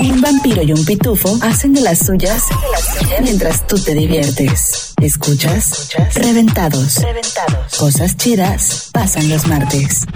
Un vampiro y un pitufo hacen de las suyas mientras tú te diviertes. ¿Escuchas? Reventados. Reventados. Cosas chidas pasan los martes.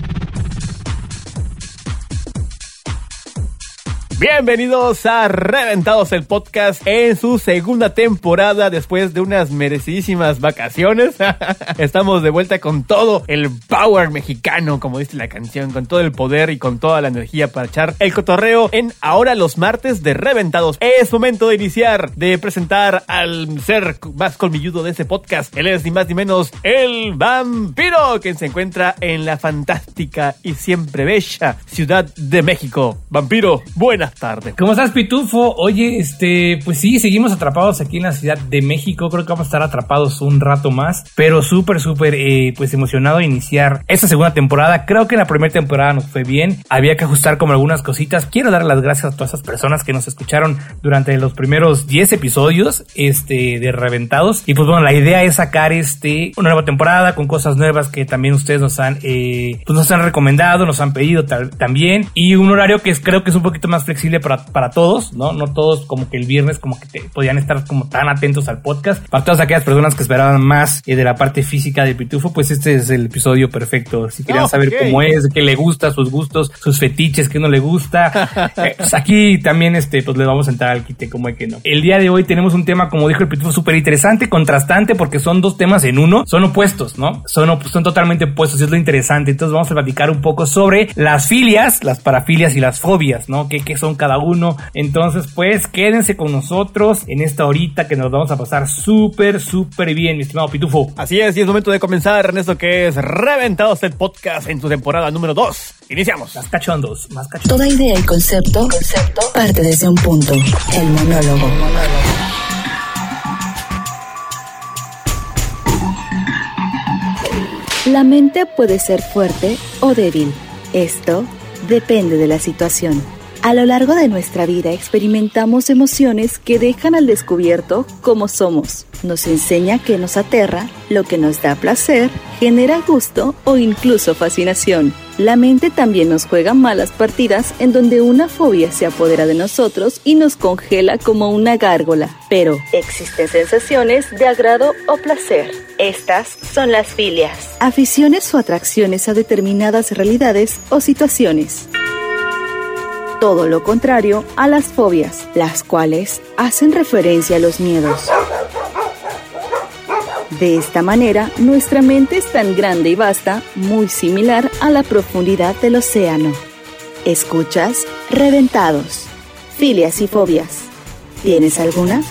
Bienvenidos a Reventados el podcast en su segunda temporada después de unas merecidísimas vacaciones. Estamos de vuelta con todo el power mexicano, como dice la canción, con todo el poder y con toda la energía para echar el cotorreo en ahora los martes de Reventados. Es momento de iniciar, de presentar al ser más colmilludo de este podcast. Él es ni más ni menos el vampiro que se encuentra en la fantástica y siempre bella Ciudad de México. Vampiro, buenas tarde. ¿Cómo estás, Pitufo? Oye, este, pues sí, seguimos atrapados aquí en la Ciudad de México. Creo que vamos a estar atrapados un rato más, pero súper, súper, eh, pues emocionado de iniciar esta segunda temporada. Creo que la primera temporada nos fue bien. Había que ajustar como algunas cositas. Quiero dar las gracias a todas esas personas que nos escucharon durante los primeros 10 episodios, este, de Reventados. Y pues bueno, la idea es sacar este, una nueva temporada con cosas nuevas que también ustedes nos han, eh, pues nos han recomendado, nos han pedido también. Y un horario que creo que es un poquito más flexible para, para todos, ¿no? No todos como que el viernes como que te, podían estar como tan atentos al podcast. Para todas aquellas personas que esperaban más eh, de la parte física del Pitufo, pues este es el episodio perfecto. Si querían saber cómo es, qué le gusta, sus gustos, sus fetiches, qué no le gusta, eh, pues aquí también este, pues le vamos a entrar al quite como hay que no. El día de hoy tenemos un tema, como dijo el Pitufo, súper interesante, contrastante, porque son dos temas en uno, son opuestos, ¿no? Son, son totalmente opuestos y es lo interesante. Entonces vamos a platicar un poco sobre las filias, las parafilias y las fobias, ¿no? ¿Qué, qué son cada uno. Entonces, pues quédense con nosotros en esta horita que nos vamos a pasar súper, súper bien, mi estimado Pitufo. Así es, y es momento de comenzar en esto que es Reventados el podcast en su temporada número 2. Iniciamos. Más cachondos, más cachondos. Toda idea y concepto, concepto parte desde un punto, el monólogo. La mente puede ser fuerte o débil. Esto depende de la situación. A lo largo de nuestra vida experimentamos emociones que dejan al descubierto cómo somos. Nos enseña que nos aterra, lo que nos da placer, genera gusto o incluso fascinación. La mente también nos juega malas partidas en donde una fobia se apodera de nosotros y nos congela como una gárgola. Pero existen sensaciones de agrado o placer. Estas son las filias. Aficiones o atracciones a determinadas realidades o situaciones todo lo contrario a las fobias, las cuales hacen referencia a los miedos. De esta manera, nuestra mente es tan grande y vasta, muy similar a la profundidad del océano. Escuchas Reventados, filias y fobias. ¿Tienes alguna?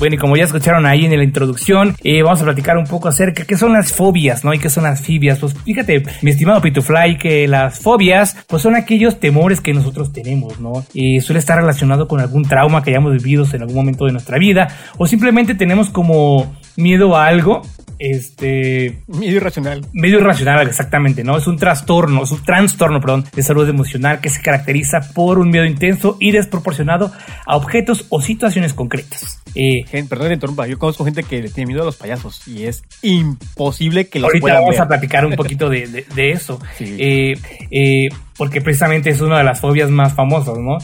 Bueno, y como ya escucharon ahí en la introducción, eh, vamos a platicar un poco acerca de qué son las fobias, ¿no? Y qué son las fibias. Pues fíjate, mi estimado Pitufly, que las fobias, pues son aquellos temores que nosotros tenemos, ¿no? Y suele estar relacionado con algún trauma que hayamos vivido en algún momento de nuestra vida, o simplemente tenemos como miedo a algo este medio irracional. Medio irracional, exactamente, ¿no? Es un trastorno, es un trastorno, perdón, de salud emocional que se caracteriza por un miedo intenso y desproporcionado a objetos o situaciones concretas. Eh, perdón, interrumpa, yo conozco gente que le tiene miedo a los payasos y es imposible que los Ahorita vamos a platicar un poquito de, eso. Eh, eh, porque precisamente es una de las fobias más famosas, ¿no?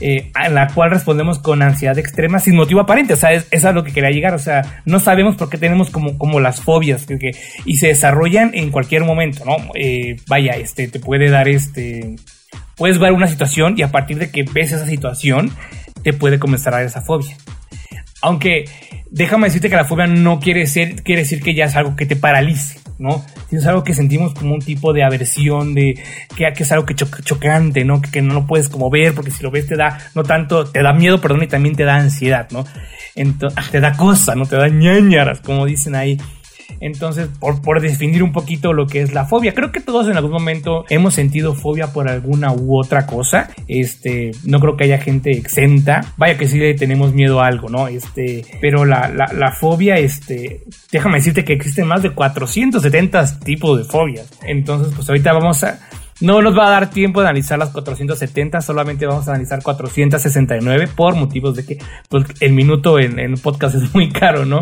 Eh, a la cual respondemos con ansiedad extrema sin motivo aparente. O sea, es, a lo que quería llegar. O sea, no sabemos por qué tenemos como, como las fobias que, y se desarrollan en cualquier momento, ¿no? Eh, vaya, este, te puede dar este. Puedes ver una situación y a partir de que ves esa situación, te puede comenzar a dar esa fobia. Aunque déjame decirte que la fobia no quiere, ser, quiere decir que ya es algo que te paralice. ¿No? Es algo que sentimos como un tipo de aversión, de que, es algo que chocante, ¿no? Que, no lo puedes como ver, porque si lo ves te da, no tanto, te da miedo, perdón, y también te da ansiedad, ¿no? Te da cosa, ¿no? Te da ñañaras, como dicen ahí. Entonces, por, por, definir un poquito lo que es la fobia, creo que todos en algún momento hemos sentido fobia por alguna u otra cosa. Este, no creo que haya gente exenta. Vaya que sí le tenemos miedo a algo, ¿no? Este, pero la, la, la fobia, este, déjame decirte que existen más de 470 tipos de fobias. Entonces, pues ahorita vamos a, No nos va a dar tiempo de analizar las 470, solamente vamos a analizar 469 por motivos de que pues, el minuto en, en podcast es muy caro, ¿no?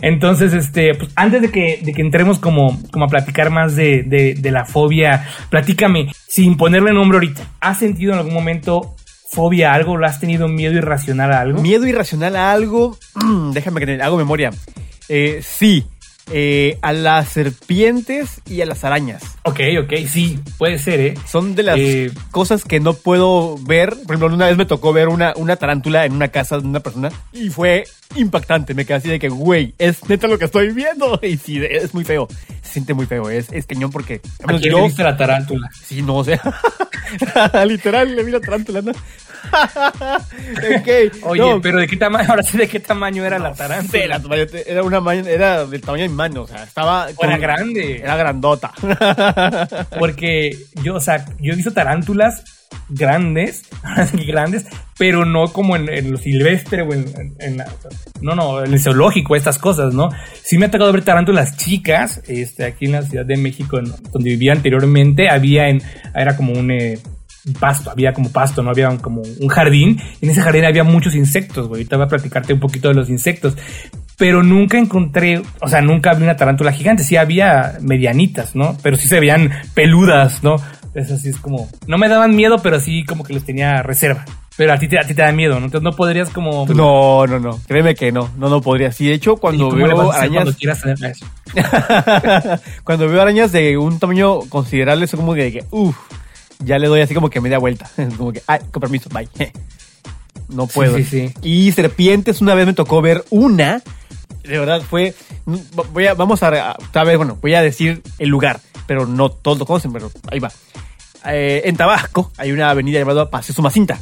Entonces, este, pues antes de que, de que entremos como, como a platicar más de, de, la fobia, platícame, sin ponerle nombre ahorita, ¿has sentido en algún momento fobia a algo? ¿Lo has tenido miedo irracional a algo? Miedo irracional a algo. Déjame que hago memoria. Eh, sí. Eh, a las serpientes y a las arañas. Ok, ok, sí, puede ser, ¿eh? Son de las Eh, cosas que no puedo ver. Por ejemplo, una vez me tocó ver una, una tarántula en una casa de una persona y fue impactante. Me quedé así de que, güey, es neta lo que estoy viendo. Y sí, es muy feo. Se siente muy feo. Es, es cañón porque. ¿A menos quién yo- le viste la tarántula? Sí, no, o sea. Literal, le vi la tarántula, ¿no? ok. Oye, no, pero ¿de qué tamaño? Ahora sí, ¿de qué tamaño era la tarántula? la tamaño- era una era del tamaño de mi mano, o sea, estaba era grande. Era grandota. Porque yo, o sea, yo he visto tarántulas grandes, grandes, pero no como en, en lo silvestre o en, la- no, no, en el zoológico, estas cosas, ¿no? Sí me ha tocado ver tarántulas chicas, este, aquí en la Ciudad de México, en- donde vivía anteriormente, había en, era como un, eh, un pasto, había como pasto, no había un- como un jardín, en ese jardín había muchos insectos, güey, ahorita voy a platicarte un poquito de los insectos, pero nunca encontré, o sea, nunca vi una tarántula gigante, sí había medianitas, ¿no? Pero sí se veían peludas, ¿no? Eso sí es como, no me daban miedo, pero sí como que les tenía reserva. Pero a ti te, a ti te da miedo, ¿no? Entonces no podrías como... no, no, no. Créeme que no. No, no podría. Sí, de hecho, ¿Y cuando veo arañas. cuando quieras hacer eso? cuando veo arañas de un tamaño considerable, es como que, uff, ya le doy así como que media vuelta. como que, ay, con permiso, bye. No puedo. sí, sí. Y serpientes, una vez me tocó ver una. De verdad fue. Voy a, vamos a, a ver, bueno, voy a decir el lugar, pero no todos lo conocen, pero ahí va. Eh, en Tabasco hay una avenida llamada Paseo Sumacinta.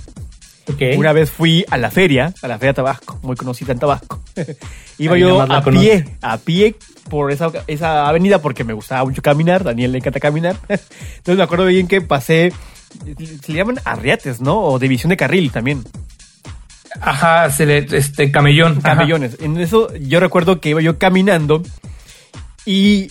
Una vez fui a la feria, a la feria Tabasco, muy conocida en Tabasco. Iba yo a pie, a pie por esa, esa avenida porque me gustaba mucho caminar, Daniel le encanta caminar. Entonces me acuerdo bien que pasé, se le llaman arriates, ¿no? O división de carril también, Ajá, se le, este, camellón. Ajá. camellones. En eso yo recuerdo que iba yo caminando y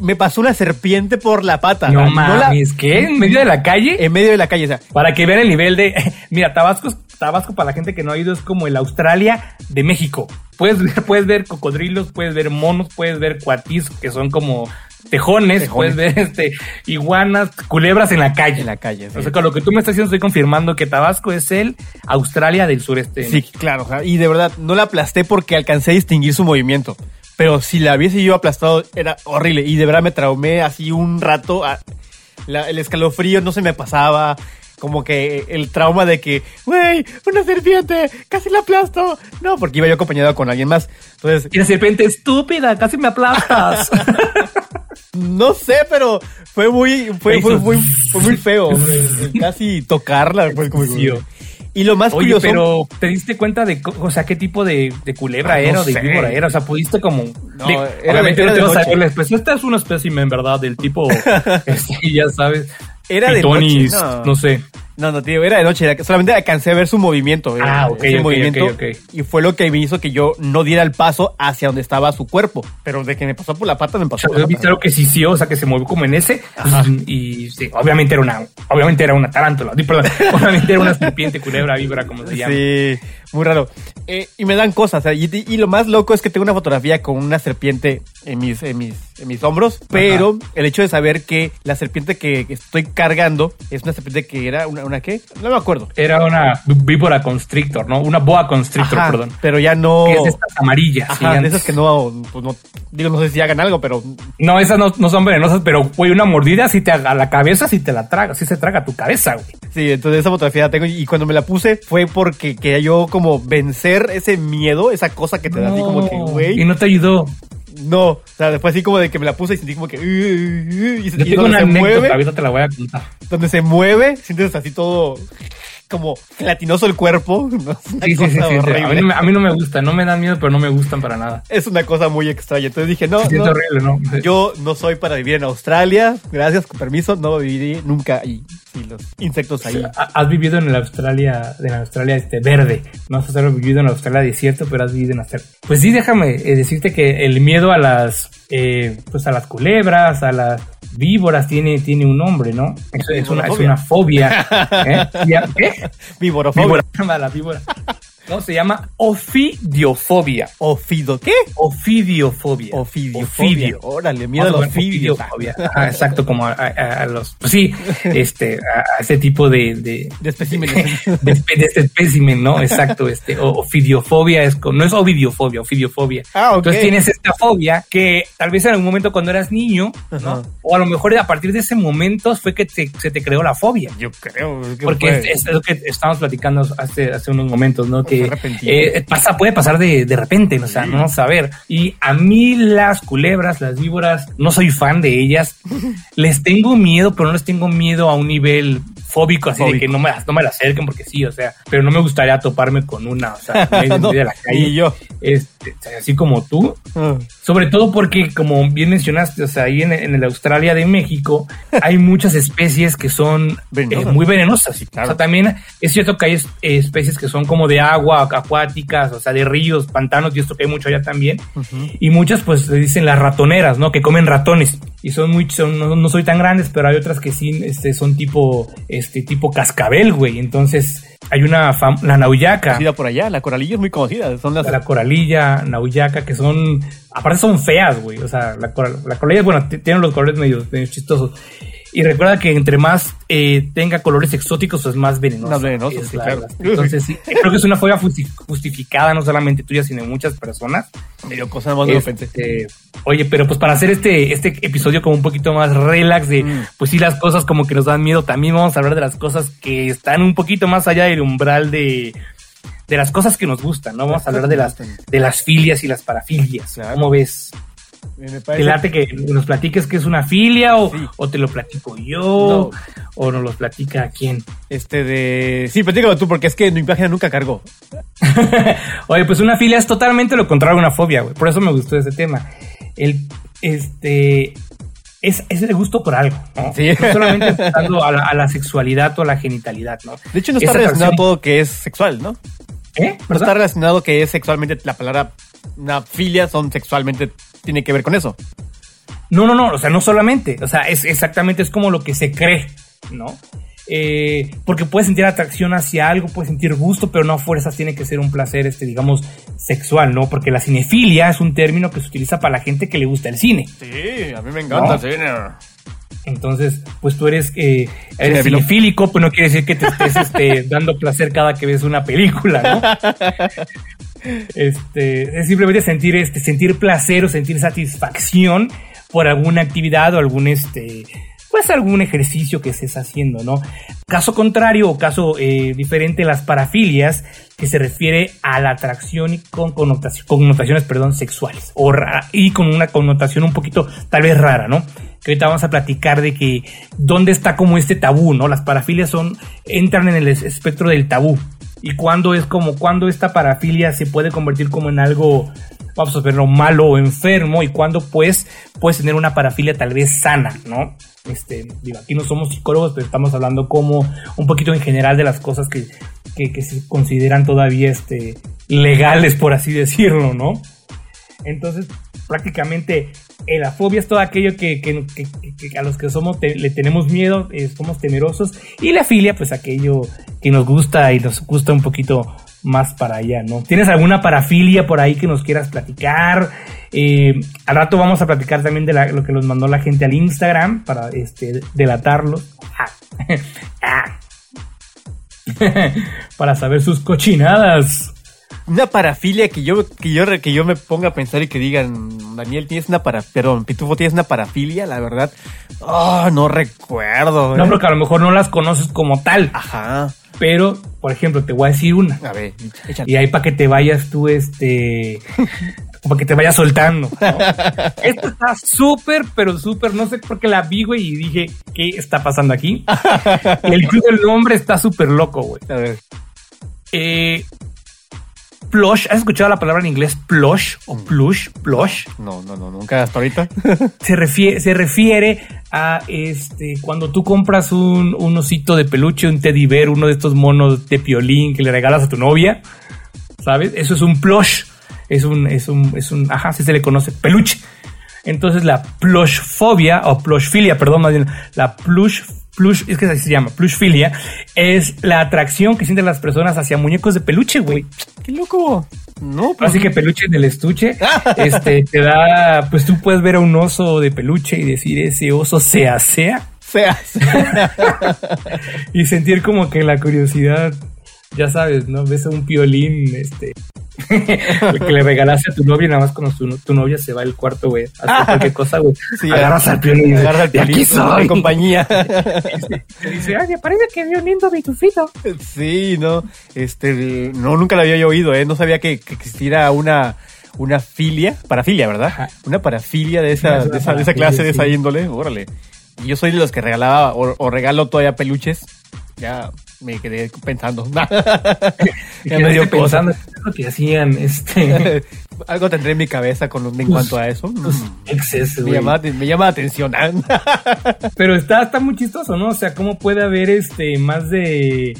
me pasó una serpiente por la pata. No la- mames, ¿qué? ¿En medio de la calle? en medio de la calle, o sea, Para que vean el nivel de. Mira, Tabasco, Tabasco para la gente que no ha ido es como el Australia de México. Puedes ver, puedes ver cocodrilos, puedes ver monos, puedes ver cuatis, que son como tejones, Tejones. puedes ver este iguanas, culebras en la calle. en la calle. sí. O sea, con lo que tú me estás diciendo, estoy confirmando que Tabasco es el Australia del sureste. Sí, claro. y de verdad, no la aplasté porque alcancé a distinguir su movimiento. Pero si la hubiese yo aplastado, era horrible. Y de verdad me traumé así un rato. a- la- el escalofrío no se me pasaba. Como que el trauma de que, güey, una serpiente, casi la aplasto. No, porque iba yo acompañado con alguien más. Entonces, Y la serpiente estúpida, casi me aplastas. no sé, pero fue muy, fue, fue, fue muy feo. casi tocarla. Pues, como- Sí. Y lo más Oye, curioso. pero ¿te diste cuenta de, o sea, qué tipo de, de culebra Ah, no era o de víbora era? O sea, pudiste como... No, de- era de- obviamente no te vas a pues esta es una espécimen, ¿verdad? Del tipo, este, ya sabes, Era de noche, no. no sé. No, no, tío, era de noche. solamente alcancé a ver su movimiento. Ah, ok, ese ok, movimiento. ok, ok. Y fue lo que me hizo que yo no diera el paso hacia donde estaba su cuerpo. Pero de que me pasó por la pata, me O pasó sea, por algo que sí, sí, o sea, que se movió como en ese. Ajá. Y sí, obviamente era una, obviamente era una tarántula. Perdón, obviamente era una serpiente, culebra, víbora, como se llama. Sí, muy raro. Eh, y me dan cosas. y, y lo más loco es que tengo una fotografía con una serpiente en mis, en mis, en mis hombros. Pero el hecho de saber que la serpiente que, que estoy cargando es una serpiente que era una, una ¿qué? No me acuerdo. Era una víbora constrictor, ¿no? Una boa constrictor, Ajá, perdón. Pero ya no. Que es de estas amarillas. Ajá, de gigantes. esas que no, pues no, digo, no sé si hagan algo, pero No, esas no, no son venenosas, pero, güey, una mordida si te a la cabeza, si te la traga, si se traga tu cabeza, güey. Sí, entonces esa fotografía la tengo y cuando me la puse fue porque quería yo como vencer ese miedo, esa cosa que te da así como que, Y güey. no te ayudó. No, o sea, después así como de que me la puse y sentí como que... Y, Yo y tengo donde una se anécdota, mueve, ahorita te la voy a contar. donde se mueve, sientes así todo como gelatinoso el cuerpo. Sí, sí, sí. A, mí, no me- a mí no me gusta, no me dan miedo, pero no me gustan para nada. Es una cosa muy extraña. Entonces dije, no, no, horrible, ¿no? yo no soy para vivir en Australia. Gracias, con permiso, no viviré nunca ahí. Sí, los insectos ahí. Ha- Has vivido en la Australia, en la Australia este, verde. No has vivido en la Australia desierto, pero has vivido en Australia. Pues sí, déjame eh, decirte que el miedo a las, eh, pues a las culebras, a las víboras tiene, tiene un nombre, ¿no? Es, es una, es una fobia. ¿eh? ¿Qué? Víborofobia. La víbora. No, se llama ofidiofobia. Ofido, ¿qué? Ofidiofobia. Ofidiofobia. Órale, miedo a. Ofidiofobia. Ah, exacto, como a, a- a los, pues sí, este, a, ese tipo de, de, De especímenes. de, este espécimen, ¿no? Exacto, este, ofidiofobia es, no es ovidiofobia, ofidiofobia. Ah, ok. Entonces tienes esta fobia que tal vez en algún momento cuando eras niño, ¿no? Ajá. O a lo mejor a partir de ese momento fue que te- se te creó la fobia. Yo creo. que Porque es, es lo que estábamos platicando hace, hace unos momentos, ¿no? Que Repentino. eh, pasa, puede pasar de, de repente, ¿no? o sea, no ver. Y a mí las culebras, las víboras, no soy fan de ellas. les tengo miedo, pero no les tengo miedo a un nivel fóbico, así de que no me, no me la acerquen porque sí, o sea, pero no me gustaría toparme con una, o sea, en medio No, de la calle. y yo. Este, así como tú, Ah. sobre todo porque, como bien mencionaste, o sea, ahí en, en el Australia de México hay muchas especies que son eh, muy venenosas. claro. O sea, también es cierto que hay es- especies que son como de agua, acuáticas, o sea, de ríos, pantanos, y esto que hay mucho allá también. Y muchas, pues, le dicen las ratoneras, ¿no? Que comen ratones. Y son muy, son, no, no soy tan grandes, pero hay otras que sí, este, son tipo, este, tipo cascabel, güey. Entonces, hay una, la nauyaca. Conocida por allá, la coralilla es muy conocida. Son las. La coralilla, nauyaca, que son, aparte son feas, güey. O sea, la, coral- la coralilla, bueno, tienen los colores medio, medio chistosos. Y recuerda que entre más eh, tenga colores exóticos, pues más venenoso. Más venenoso, es sí, la- claro. Entonces, sí, creo que es una fobia justi- justificada, no solamente tuya, sino de muchas personas. Me dio más. Este, oye, pero pues para hacer este, este episodio como un poquito más relax de, Mm. pues sí, las cosas como que nos dan miedo, también vamos a hablar de las cosas que están un poquito más allá del umbral de, de las cosas que nos gustan, ¿no? Vamos a hablar de las, de las filias y las parafilias. ¿Cómo ves? Me ¿Te parece- late que nos platiques que es una filia o, Sí. o te lo platico yo? No. ¿O nos los platica quién? Este de. Sí, platícalo tú, porque es que mi página nunca cargó. Oye, pues una filia es totalmente lo contrario a una fobia, güey. Por eso me gustó ese tema. El, este, es, es el gusto por algo, ¿no? Sí. No solamente a la, a la sexualidad o a la genitalidad, ¿no? De hecho, no está Esa relacionado todo que es sexual, ¿no? ¿Eh? No está relacionado que es sexualmente la palabra. Una filia son sexualmente. Tiene que ver con eso. No, no, no, o sea, no solamente, o sea, es exactamente es como lo que se cree, ¿no? Eh, porque puedes sentir atracción hacia algo, puedes sentir gusto, pero no a fuerzas tiene que ser un placer, este, digamos, sexual, ¿no? Porque la cinefilia es un término que se utiliza para la gente que le gusta el cine. Sí, a mí me encanta el cine. Entonces, pues tú eres, eh, eres cinefílico, pues no quiere decir que te estés este, dando placer cada que ves una película, ¿no? Este, es simplemente sentir, este, sentir placer o sentir satisfacción por alguna actividad o algún, este, pues algún ejercicio que estés haciendo, ¿no? Caso contrario o caso eh, diferente, las parafilias, que se refiere a la atracción y con connotaci- connotaciones, perdón, sexuales, o y con una connotación un poquito, tal vez rara, ¿no? Que ahorita vamos a platicar de que dónde está como este tabú, ¿no? Las parafilias son, entran en el es- espectro del tabú. Y cuando es como, cuando esta parafilia se puede convertir como en algo, vamos a verlo, malo o enfermo, y cuando pues puedes tener una parafilia tal vez sana, ¿no? Este, digo, aquí no somos psicólogos, pero estamos hablando como un poquito en general de las cosas que, que, que se consideran todavía este, legales, por así decirlo, ¿no? Entonces, prácticamente eh, la fobia es todo aquello que, a los que somos le tenemos miedo, eh, somos temerosos, y la filia, pues aquello que nos gusta y nos gusta un poquito más para allá, ¿no? ¿Tienes alguna parafilia por ahí que nos quieras platicar? Eh, al rato vamos a platicar también de lo que nos mandó la gente al Instagram para este, delatarlos. Ah. Ah. para saber sus cochinadas. Una parafilia que yo, que yo, que yo me ponga a pensar y que digan, Daniel, tienes una para, perdón, Pitufo, tienes una parafilia, la verdad. Oh, no recuerdo. No, eh. porque a lo mejor no las conoces como tal. Ajá. Pero, por ejemplo, te voy a decir una. A ver, échale. Y ahí para que te vayas tú, este. para que te vayas soltando. ¿no? Esta está súper, pero súper. No sé por qué la vi, güey, y dije, ¿qué está pasando aquí? el club del nombre está súper loco, güey. A ver. Eh, plush, ¿has escuchado la palabra en inglés plush o plush? Plush. No, no, no, nunca hasta ahorita. se refiere, se refiere a este cuando tú compras un, un osito de peluche, un teddy bear, uno de estos monos de piolín que le regalas a tu novia, ¿sabes? Eso es un plush, es un, es un, es un, ajá, así se le conoce, peluche. Entonces la plushfobia o plushfilia, perdón, más bien, la plush plush, es que así se llama, plushfilia, es la atracción que sienten las personas hacia muñecos de peluche, güey. ¡Qué loco! No, pues Así que peluche en el estuche, este, te da, pues tú puedes ver a un oso de peluche y decir, ese oso se asea, sea. y sentir como que la curiosidad, ya sabes, ¿no? Ves a un piolín, este, que le regalaste a tu novia nada más cuando tu, tu novia se va al cuarto, güey, hace cualquier cosa, güey, Sí, agarras al piolín y dices, Agarra el "De aquí piolín, soy". de compañía. Y dice, ay, me parece que vio un lindo bitufito. Sí, no, este, no, nunca lo había yo oído, ¿eh? No sabía que, que existiera una, una filia, parafilia, ¿verdad? Ajá. Una parafilia de esa, de esa, de esa clase, de esa índole, órale. Y yo soy de los que regalaba o, o regalo todavía peluches. Ya me quedé pensando. ya me dio pensando, ¿qué es lo que hacían, este, Algo tendré en mi cabeza con, en cuanto a eso. Mm, exceso, me, llama, me llama la atención. Pero está, está muy chistoso, ¿no? O sea, ¿cómo puede haber este más de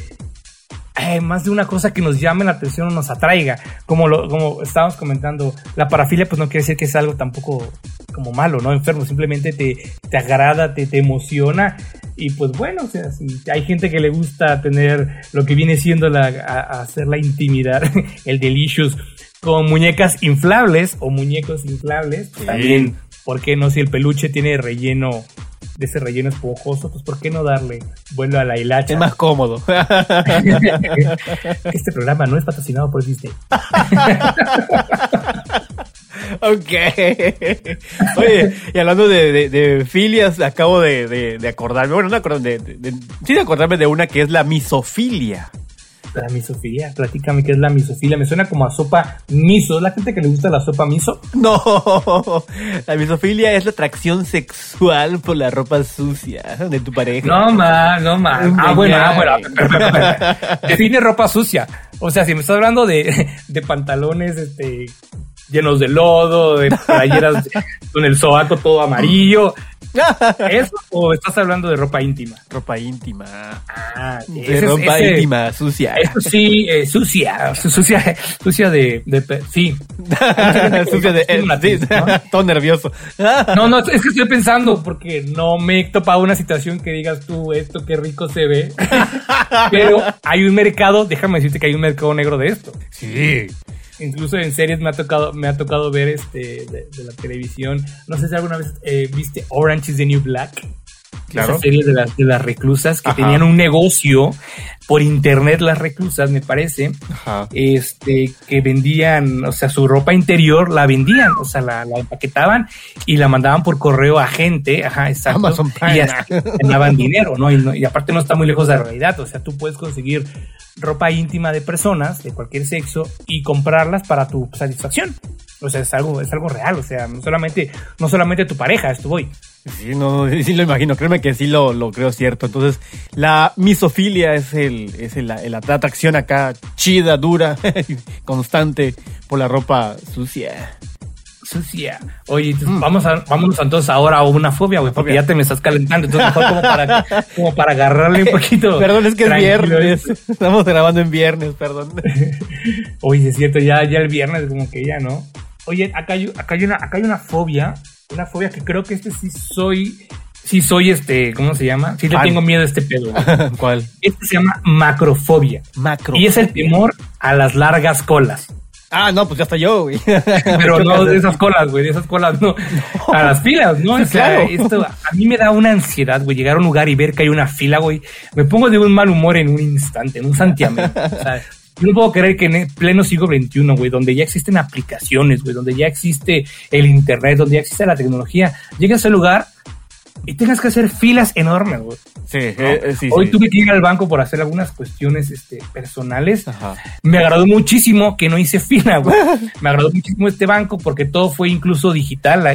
eh, más de una cosa que nos llame la atención o nos atraiga? Como lo, como estábamos comentando, la parafilia, pues no quiere decir que es algo tampoco como malo, ¿no? Enfermo, simplemente te, te agrada, te, te emociona. Y pues bueno, o sea, si hay gente que le gusta tener lo que viene siendo la, a- a hacer la intimidad, el delicious, con muñecas inflables o muñecos inflables, pues Sí. también, ¿por qué no? Si el peluche tiene relleno, de ese relleno esponjoso, pues ¿por qué no darle vuelo a la hilacha? es más cómodo. este programa no es patrocinado por Disney. Ok. Oye, y hablando de, de- de filias, acabo de, acordarme, bueno, no acordarme, sí de acordarme de una que es la misofilia. La misofilia, platícame qué es la misofilia. Me suena como a sopa miso. ¿Es la gente que le gusta la sopa miso? No, la misofilia es la atracción sexual por la ropa sucia de tu pareja. No más, no más. Ah, bueno, ah, bueno. Define ropa sucia. O sea, si me estás hablando de, de pantalones este, llenos de lodo, de playeras con el sobaco todo amarillo, ¿eso? ¿O estás hablando de ropa íntima? ropa íntima. Ah, De ese es- ropa ese- íntima, sucia. Eso sí, eh, sucia, su- sucia, sucia de, de sí. sucia de... ¿no? todo nervioso. No, no, es que estoy pensando porque no me he topado una situación que digas tú, esto qué rico se ve. Pero hay un mercado, déjame decirte que hay un mercado negro de esto. Sí. Incluso en series me ha tocado, me ha tocado ver este de, de la televisión. No sé si alguna vez eh, viste Orange is the New Black. Claro. Esa serie de las, de las reclusas que Ajá. tenían un negocio por internet, las reclusas, me parece Ajá. este, que vendían, o sea, su ropa interior la vendían, o sea, la, la empaquetaban y la mandaban por correo a gente, ajá, exacto, Amazon Prime. y así ganaban dinero, ¿no? Y, no- y aparte no está muy lejos de la realidad, o sea, tú puedes conseguir ropa íntima de personas de cualquier sexo y comprarlas para tu satisfacción. O sea, es algo, es algo real, o sea, no solamente, no solamente tu pareja, esto voy. Sí, no, sí, sí lo imagino, créeme que sí lo, lo creo cierto. Entonces, la misofilia es el, es el- la atracción acá chida, dura, constante por la ropa sucia. Sucia. Oye, entonces, vamos a, vámonos entonces ahora a una fobia, güey, porque ya te me estás calentando. Entonces, mejor como para, como para agarrarle un poquito. Perdón, es que es viernes. Estamos grabando en viernes, perdón. Oye, es cierto, ya, ya el viernes, como que ya, ¿no? Oye, acá hay, acá hay una, acá hay una fobia, una fobia que creo que este sí soy, sí soy este, ¿cómo se llama? Sí le tengo miedo a este pedo. güey. ¿Cuál? Este se llama macrofobia. Macro. Y es el temor a las largas colas. Ah, no, pues ya está yo, güey. Pero no de esas colas, güey, de esas colas no. A las filas, ¿no? Sí, o sea, claro. esto a mí me da una ansiedad, güey, llegar a un lugar y ver que hay una fila, güey. Me pongo de un mal humor en un instante, en un santiamén. o sea, yo no puedo creer que en el pleno siglo XXI, güey, donde ya existen aplicaciones, güey, donde ya existe el internet, donde ya existe la tecnología, llegues a ese lugar y tengas que hacer filas enormes, güey. Sí, eh, eh, sí, Hoy sí. tuve que ir al banco por hacer algunas cuestiones este, personales. Ajá. Me agradó muchísimo que no hice fila, güey. Me agradó muchísimo este banco porque todo fue incluso digital.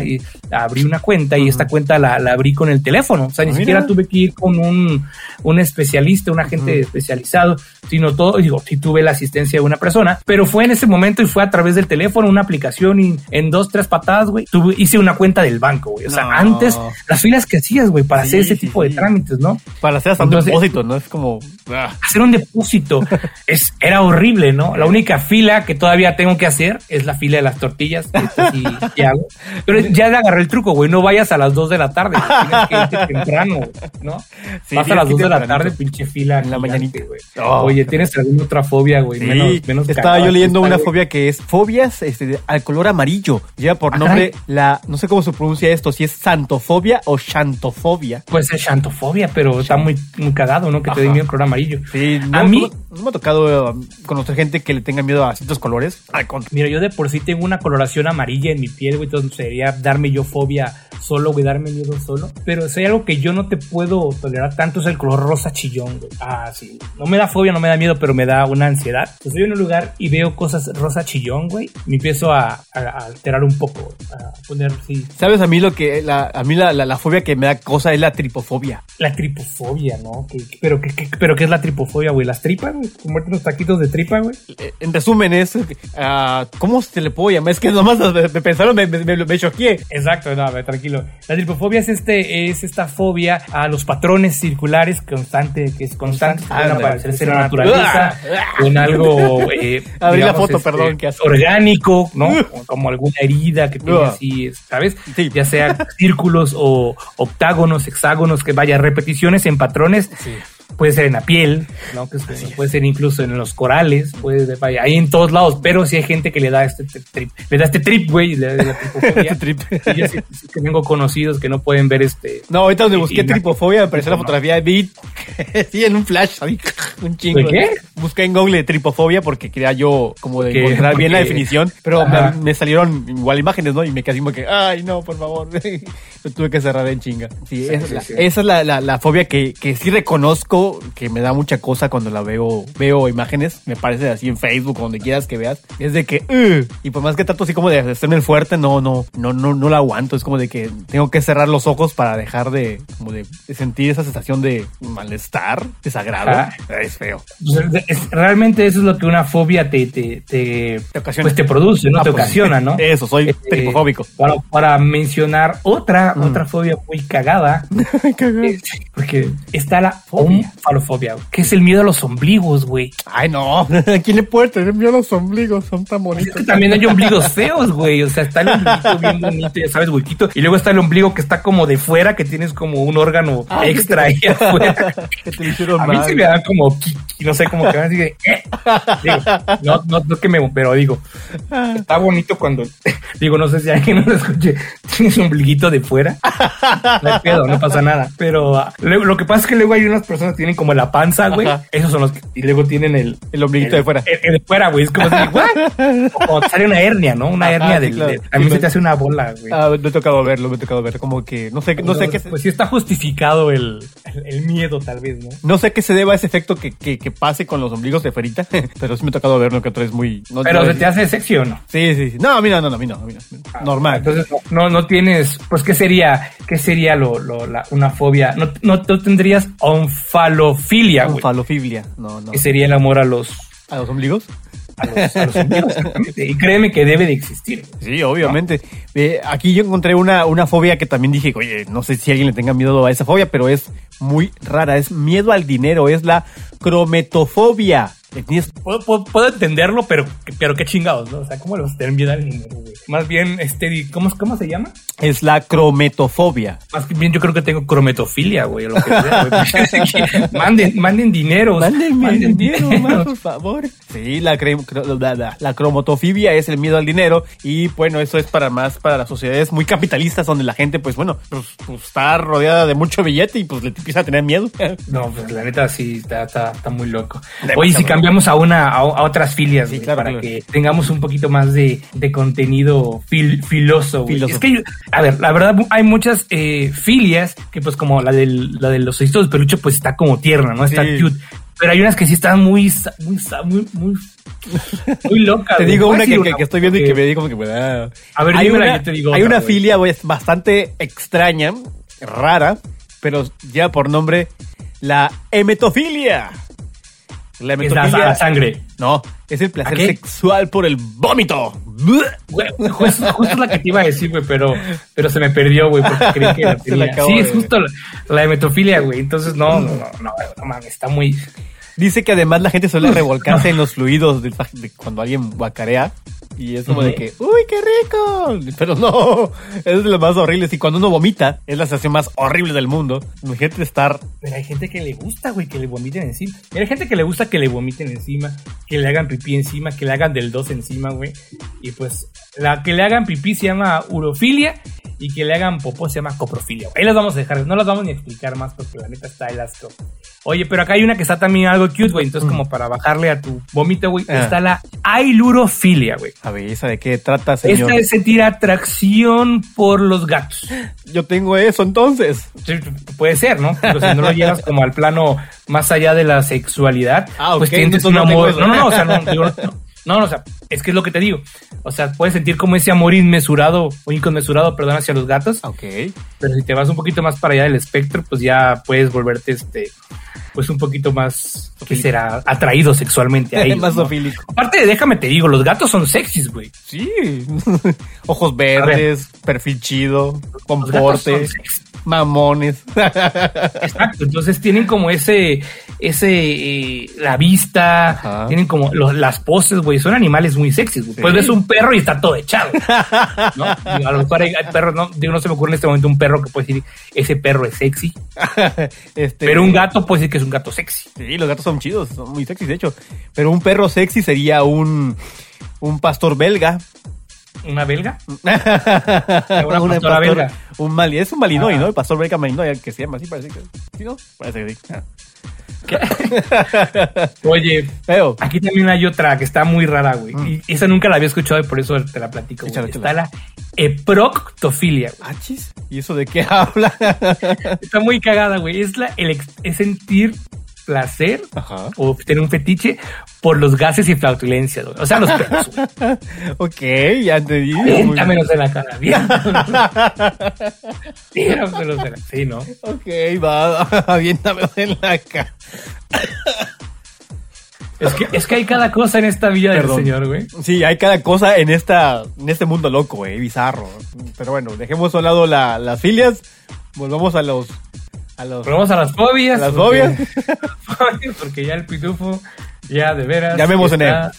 Abrí una cuenta y esta cuenta la, la abrí con el teléfono. O sea, ni Ah, siquiera mira. tuve que ir con un, un especialista, un agente Ujú. especializado, sino todo, digo, sí tuve la asistencia de una persona, pero fue en ese momento y fue a través del teléfono, una aplicación y en dos, tres patadas, güey. Hice una cuenta del banco, güey. O sea, No. antes las filas que que hacías, güey, para Sí, hacer ese sí, tipo de trámites, ¿no? Para hacer hasta un Entonces- depósito, ¿no? Es como... ah. Hacer un depósito es, era horrible, ¿no? La única fila que todavía tengo que hacer es la fila de las tortillas. que hago. Pero ya le agarré el truco, güey. No vayas a las 2 de la tarde. Tienes que irte temprano, güey, ¿no? Vas a las que 2 de la tarde, pinche fila. En la mañanita. güey. Oh. Oye, ¿tienes alguna otra fobia, güey? Sí, Menos, menos estaba cagada yo leyendo una fobia que es fobias este, al color amarillo. Lleva por Ah, nombre la, no sé cómo se pronuncia esto, si es santofobia o xantofobia. Pues es xantofobia, pero está muy, muy cagado, ¿no? Que te dé miedo el color amarillo. Sí, no, a mí, no, no me ha tocado eh, conocer gente que le tenga miedo a ciertos colores. Al contrario. Mira, yo de por sí tengo una coloración amarilla en mi piel, güey, entonces sería darme yo fobia solo, güey, darme miedo solo. Pero si hay algo que yo no te puedo tolerar tanto es el color rosa chillón, güey. Ah, sí. No me da fobia, no me da miedo, pero me da una ansiedad. Si estoy en un lugar y veo cosas rosa chillón, güey, me empiezo a, a- a alterar un poco, a poner, sí, ¿Sabes a mí lo que, la, a mí la, la, la fobia que me da cosa es la tripofobia? la tripofobia, ¿no? Que- que- pero, ¿qué, qué, pero ¿qué es la tripofobia, güey? ¿Las tripas, güey? ¿Comerte unos taquitos de tripa, güey? Eh, En resumen es, ah, ¿cómo se le puedo llamar? Es que nomás me, me pensaron, me, me, me, choqué. Exacto, no, a ver, tranquilo. La tripofobia es este, es esta fobia a los patrones circulares constante, que es constante, que pueden Ándale. aparecerse en la naturaleza, Ah. en algo, eh, Abrí la foto, este, perdón, asco. orgánico, ¿no? Como alguna herida que tiene Ah. así, ¿sabes? Sí. Ya sea círculos o octágonos, hexágonos, que vaya repeticiones en patrones. Puede ser en la piel, ¿no? Que es- puede ser incluso en los corales, puede, vaya, ahí en todos lados, pero si hay gente que le da este trip, le da este trip, güey, le da. Este trip. Y yo sí, sí que tengo conocidos que no pueden ver este. No, ahorita donde busqué tripofobia me apareció la fotografía de Beat. sí, en un flash, ahí, un chingo. ¿De qué? Busqué en Google tripofobia porque quería yo como de encontrar bien la definición, pero me, me salieron igual imágenes, ¿no? Y me quedé como que, ay, no, por favor. Lo tuve que cerrar en chinga. Sí, Sí, esa, es sí, la, sí. esa es la, la- la fobia que, que sí reconozco, que me da mucha cosa cuando la veo, veo imágenes, me parece así en Facebook, donde quieras que veas, es de que, "Ugh", y por más que trato así como de hacerme el fuerte, no, no, no, no, no la aguanto, es como de que tengo que cerrar los ojos para dejar de, como de, sentir esa sensación de malestar, desagrado, es feo. Es- realmente eso es lo que una fobia te, te, te, Te ocasiona. pues te produce, ¿no? Ah, te pues, ocasiona, ¿no? Eso, soy Eh, tripofóbico. Para, para mencionar otra, Mm. otra fobia muy cagada, eh, porque está la Fobia. Omfalofobia, que es el miedo a los ombligos, güey. Ay, no, ¿a quién le puede tener miedo a los ombligos? Son tan Es bonitos. que también hay ombligos feos, güey. O sea, está el ombliguito bien bonito, ya sabes, huequito. Y luego está el ombligo que está como de fuera, que tienes como un órgano Ah, extra ahí afuera. que te hicieron A mí mal. se me da como, kiki, no sé, como que así de, eh. Digo, no, no, no que me, pero digo, está bonito cuando, digo, no sé si alguien no lo escuche, tienes un ombliguito de fuera. No hay pedo, no pasa nada. Pero luego- lo que pasa es que luego hay unas personas que tienen como la panza, güey. Esos son los que, y luego tienen el, El ombliguito de fuera. el, el de fuera, güey. Es como ¿what? O sale una hernia, ¿no? Una Ajá, hernia sí, del, claro. de- a mí Sí, se me- te hace una bola, güey. Ah, me he tocado verlo, me he tocado ver, como que, no sé, no sé qué, Pues sí está justificado el, el, miedo, tal vez, ¿no? no sé qué se deba a ese efecto que, que, que pase con los ombligos de ferita, pero sí me ha tocado verlo, que otro es muy... No, Pero no se te hace sexy o no? Sí, sí, sí. No, a mí no, no, no, a mí no, a mí no. Normal. Entonces no, no, no tienes, pues qué sería, qué sería lo, lo la- una fobia. No, no, no tendrías onfalofilia, güey. Onfalofilia. No, no. Que sería el amor a los, ¿A los ombligos? a los, a los ombligos, exactamente. Y créeme que debe de existir. Sí, obviamente. Eh, aquí yo encontré una, una fobia que también dije, oye, no sé si alguien le tenga miedo a esa fobia, pero es muy rara. Es miedo al dinero, es la crometofobia. Puedo, puedo, puedo entenderlo, pero, pero qué chingados, ¿no? O sea, ¿cómo le vas a tener miedo al dinero, güey? Más bien, este, ¿cómo, ¿cómo se llama? Es la crometofobia. Más bien, yo creo que tengo crometofilia, güey, lo que sea, güey. manden, manden dinero. Mándenme dinero, más, por favor. Sí, la, la, la- cromotofobia es el miedo al dinero y bueno, eso es para más para las sociedades muy capitalistas donde la gente, pues bueno, pues, pues, está rodeada de mucho billete y pues le empieza a tener miedo. No, pues la neta sí está, está, está muy loco. Cambiamos a una a, a otras filias, Sí, claro, para claro. que tengamos un poquito más de, de contenido fil- filoso. Es que, a ver, la verdad hay muchas eh, filias que pues como la del la de los ositos de peluche pues está como tierna, ¿no? Está Sí. cute. Pero hay unas que sí están muy, muy, muy, muy, muy locas. Te digo una que, decir que- estoy viendo y que me digo como que... ah. A ver, hay una, yo te digo hay otra, una güey. filia güey, bastante extraña, rara, pero ya por nombre la emetofilia. La Es la, sangre. No, es el placer sexual por el vómito. Güey, justo, justo la que te iba a decir, güey, pero, pero se me perdió, güey, porque creí que la tenía. acabó Sí, de- es justo la, la de güey. Entonces, no, no, no, no, no mames, está muy. Dice que además la gente suele revolcarse en los fluidos del- de cuando alguien guacarea. Y es como de que, ¡uy, qué rico! Pero no, es de lo más horrible. Y cuando uno vomita, es la sensación más horrible del mundo. Imagínate estar. Pero hay gente que le gusta, güey, que le vomiten encima. Y hay gente que le gusta que le vomiten encima, que le hagan pipí encima, que le hagan del 2 encima, güey. Y pues, la que le hagan pipí se llama urofilia y que le hagan popó se llama coprofilia. Ahí las vamos a dejar, no las vamos ni a explicar más porque la neta está el asco. Oye, pero acá hay una que está también algo cute, güey. Entonces, como para bajarle a tu vómito, güey, Ah. está la ailurofilia, güey. A ver, ¿esa de qué trata, señor? Esta es sentir atracción por los gatos. Yo tengo eso entonces. Sí, puede ser, ¿no? Pero si no lo llevas como al plano más allá de la sexualidad, Ah, pues sientes entonces un amor. No, no, no, o sea, no, digo, no, no, o sea, es que es lo que te digo. O sea, puedes sentir como ese amor inmesurado o inconmensurado, perdón, hacia los gatos, Ok. pero si te vas un poquito más para allá del espectro, pues ya puedes volverte este pues un poquito más que será atraído sexualmente a ellos. Más. Aparte, déjame te digo, los gatos son sexys, güey. Sí. Ojos verdes, perfil chido, comporte, mamones. Exacto, entonces tienen como ese, ese, eh, la vista, Ajá. tienen como los- las poses, güey, son animales muy sexys, güey. Sí. Pues ves un perro y está todo echado, ¿no? Digo, a lo mejor hay, hay perros, no, digo, no se me ocurre en este momento un perro que puede decir, ese perro es sexy, este, pero un gato puede decir que es un gato sexy. Sí, los gatos son chidos, son muy sexys, de hecho. Pero un perro sexy sería un, un pastor belga. ¿Una belga? Una pastora belga. Un mali, es un malinois, Ah. ¿no? El pastor belga malinois, que se llama así, parece que. ¿Sí, no? Parece que sí. Ah. Oye, Feo. aquí también hay otra que está muy rara, güey. Y esa nunca la había escuchado y por eso te la platico. güey. Échale, Está la eproctofilia, güey. Ah, chis. ¿Y eso de qué habla? Está muy cagada, güey. Es, la, el es sentir placer Ajá. o tener un fetiche por los gases y flatulencias, güey. O sea, los pedos, güey. Ok, ya entendí. Muy- Viéntamelos en la cara. Tíramelos en la Sí, ¿no? Ok, va, aviéntame en la cara. Es que, es que hay cada cosa en esta vida Perdón. del señor, güey. Sí, hay cada cosa en esta en este mundo loco, eh, bizarro. Pero bueno, dejemos a un lado la- las filias, volvamos a los a los Volvemos a las fobias. a las fobias. Porque ya el pitufo, ya de veras. Ya me emocioné. está-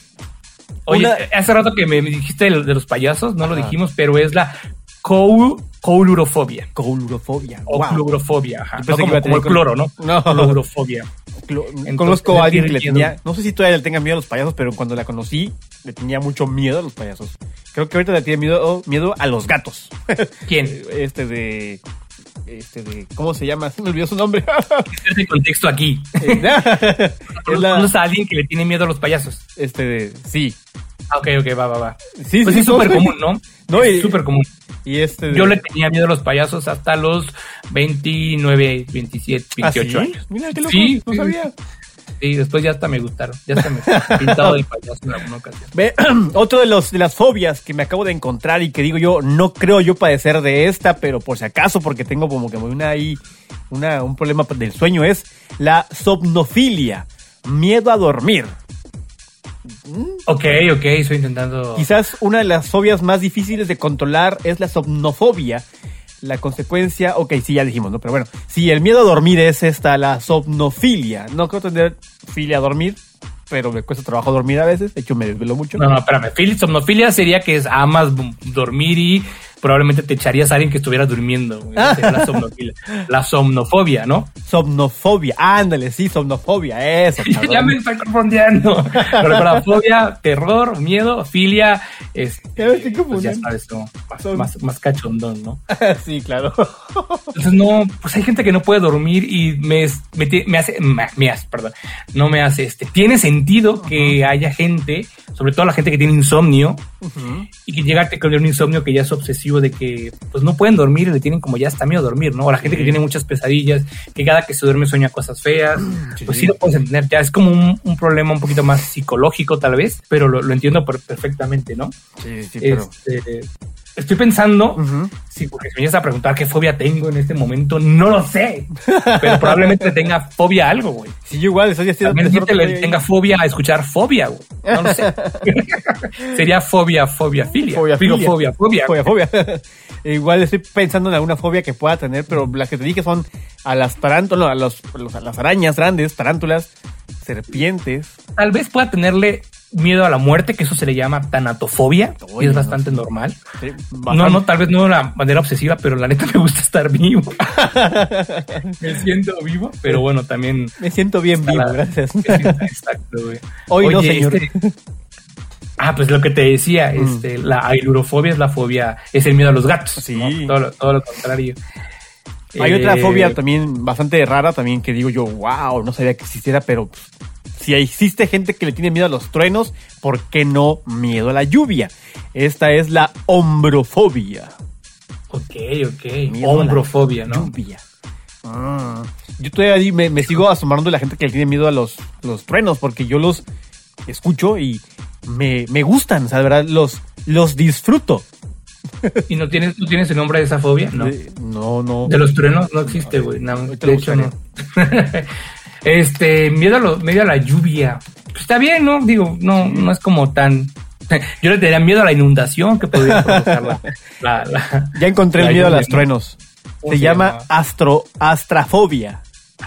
Oye, Una- hace rato que me dijiste de, los payasos, no lo dijimos, pero es la cou- coulurofobia. Coulurofobia. O Wow. clorofobia, ajá. No como, como el cloro, ¿no? No. Clo- Entonces, Conozco a alguien que le tenía, no sé si todavía le tenga miedo a los payasos, pero cuando la conocí le tenía mucho miedo a los payasos. Creo que ahorita le tiene miedo, miedo a los gatos. ¿Quién? Este de este de ¿cómo se llama? Se me olvidó su nombre. Este contexto aquí. es la, ¿Conoces a alguien que le tiene miedo a los payasos? este de sí. Ah, ok, ok, va, va, va. Sí, Pues sí, es súper común, ¿no? No, y- es súper común. Y este de, Yo le tenía miedo a los payasos hasta los 29, 27, ¿Ah, 28 sí? años. Mira qué loco, Sí, no sabía. Sí, después ya hasta me gustaron. Ya hasta me pintado del payaso en alguna ocasión. Ve, otro de los de las fobias que me acabo de encontrar y que digo yo, no creo yo padecer de esta, pero por si acaso, porque tengo como que una ahí, una, un problema del sueño, es la somnofilia, miedo a dormir. Ok, ok, estoy intentando. Quizás una de las fobias más difíciles de controlar es la somnofobia. La consecuencia, ok, sí, ya dijimos, ¿no? Pero bueno, si el miedo a dormir es esta, la somnofilia. No creo tener filia a dormir, pero me cuesta trabajo dormir a veces. De hecho, me desvelo mucho. No, no, espérame. Fil- Somnofilia sería que es amas dormir y probablemente te echarías a alguien que estuviera durmiendo. güey. La somnofilia. La somnofobia, ¿no? Somnofobia, ándale, sí, somnofobia, eso. ya me estoy confundiendo. Pero para fobia, terror, miedo, filia, este, Ya pues ya sabes, más, Son- más, más cachondón, ¿no? sí, claro. Entonces no, pues hay gente que no puede dormir y me, me, hace, me, me hace, perdón, no me hace este. Tiene sentido que haya gente, sobre todo la gente que tiene insomnio, y que llega a tener un insomnio que ya es obsesivo de que pues no pueden dormir y le tienen como ya hasta miedo a dormir, ¿no? O la gente que tiene muchas pesadillas, que cada que se duerme sueña cosas feas, Sí. pues sí lo puedes entender, ya es como un, un problema un poquito más psicológico tal vez, pero lo, lo entiendo per- perfectamente, ¿no? Sí, sí, pero. Estoy pensando, sí, porque si me llegas a preguntar qué fobia tengo en este momento, no lo sé. Pero probablemente tenga fobia a algo, güey. Sí, yo igual, estoy haciendo. También gente le tenga fobia a escuchar fobia, güey. No lo sé. Sería fobia, fobia, filia. Fobia, Digo, filia. fobia, fobia. Fobia, fobia. Igual estoy pensando en alguna fobia que pueda tener, pero las que te dije son a las tarántulas, a, los, los- a las arañas grandes, tarántulas, serpientes. Tal vez pueda tenerle miedo a la muerte, que eso se le llama tanatofobia, y Oye, es no bastante normal. sí, No, bastante. no, tal vez no de una manera obsesiva, pero la neta me gusta estar vivo. me siento vivo, pero bueno, también. Me siento bien vivo, la- gracias. Exacto, güey. Hoy no, señor. este- Ah, pues lo que te decía, Mm. este, la ailurofobia es la fobia, es el miedo a los gatos. Sí. ¿no? Todo, lo, todo lo contrario. Hay Eh, otra fobia también bastante rara también que digo yo, wow, no sabía que existiera, pero pues, si existe gente que le tiene miedo a los truenos, ¿por qué no miedo a la lluvia? Esta es la hombrofobia. Ok, ok. Miedo Hombrofobia, ¿no? Lluvia. Ah, Yo todavía me, me sigo asombrando de la gente que le tiene miedo a los, los truenos, porque yo los escucho y me, me gustan, o sea, de verdad, los, los disfruto. ¿Y no tienes, tú tienes el nombre de esa fobia? No. De- no, no. De los truenos no existe, güey. No, de hecho, no. este, miedo a, lo, miedo a la lluvia. Pues está bien, ¿no? Digo, no, no es como tan. Yo le tendría miedo a la inundación que podría provocar la. la- la- Ya encontré el miedo a los ¿no? truenos. ¿Cómo Se se llama llama? astro, astrafobia.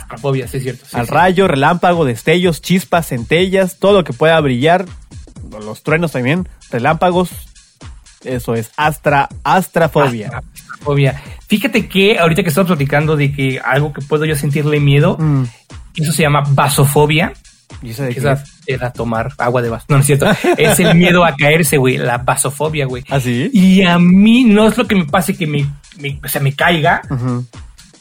la fobia, sí es cierto. sí, Al sí. rayo, relámpago, destellos, chispas, centellas, todo lo que pueda brillar. Los truenos también, relámpagos. Eso es astra, astrafobia. Ah, Fobia. Fíjate que ahorita que estamos platicando de que algo que puedo yo sentirle miedo, Mm, eso se llama vasofobia. ¿Y eso de es la- es? era tomar agua de vaso. No, no es cierto. Es el miedo a caerse, güey. La vasofobia, güey. ¿Ah, sí? Y a mí no es lo que me pase que me, me- o sea, me caiga.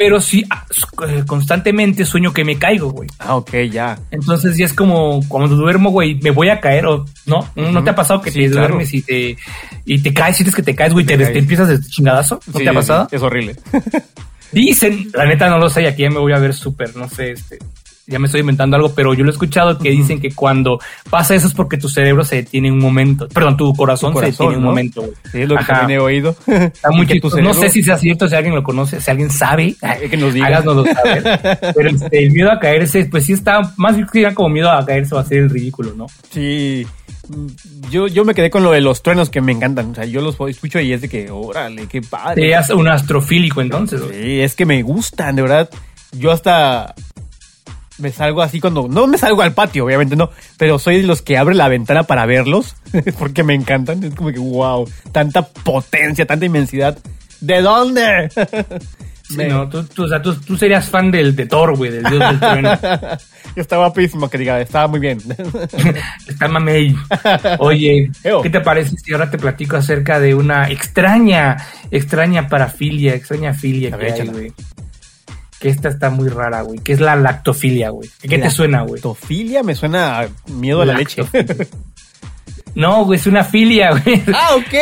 Pero sí ah, eh, constantemente sueño que me caigo, güey. Ah, ok, ya. Entonces ya es como cuando duermo, güey, me voy a caer o no. ¿No te ha pasado que Sí, te claro. duermes y te, y te caes, sientes que te caes, güey, te, Te te caes. empiezas de chingadazo? ¿No Sí, te ha pasado? Es horrible. Dicen, la neta no lo sé, aquí ya me voy a ver súper, no sé, este, ya me estoy inventando algo, pero yo lo he escuchado que dicen que cuando pasa eso es porque tu cerebro se detiene un momento, perdón, tu corazón, Tu se detiene un ¿no? momento, güey. Sí, es lo que también he oído. Está muy chistoso. No sé cerebro- si sea cierto, si alguien lo conoce, si alguien sabe, que nos diga. háganoslo saber. Pero este, el miedo a caerse, pues sí está, más bien que como miedo a caerse va a ser el ridículo, ¿no? Sí. Yo, yo me quedé con lo de los truenos que me encantan. O sea, yo los escucho y es de que, órale, qué padre. Serías un astrofílico entonces. Sí, es que me gustan, de verdad. Yo hasta me salgo así cuando. No me salgo al patio, obviamente no. Pero soy de los que abre la ventana para verlos. Porque me encantan. Es como que, wow. Tanta potencia, tanta inmensidad. ¿De dónde? Sí, Me- no, tú, tú, o sea, tú, tú serías fan del de Thor, güey, del dios del trueno. Está guapísimo, que diga, estaba muy bien. Está mamey. Oye. ¿qué te parece si ahora te platico acerca de una extraña, extraña parafilia, extraña filia que hay, güey? Que esta está muy rara, güey. Que es la lactofilia, güey. ¿Qué te suena, güey? Lactofilia me suena a miedo a la leche. No, güey, es una filia, güey. ah, ok.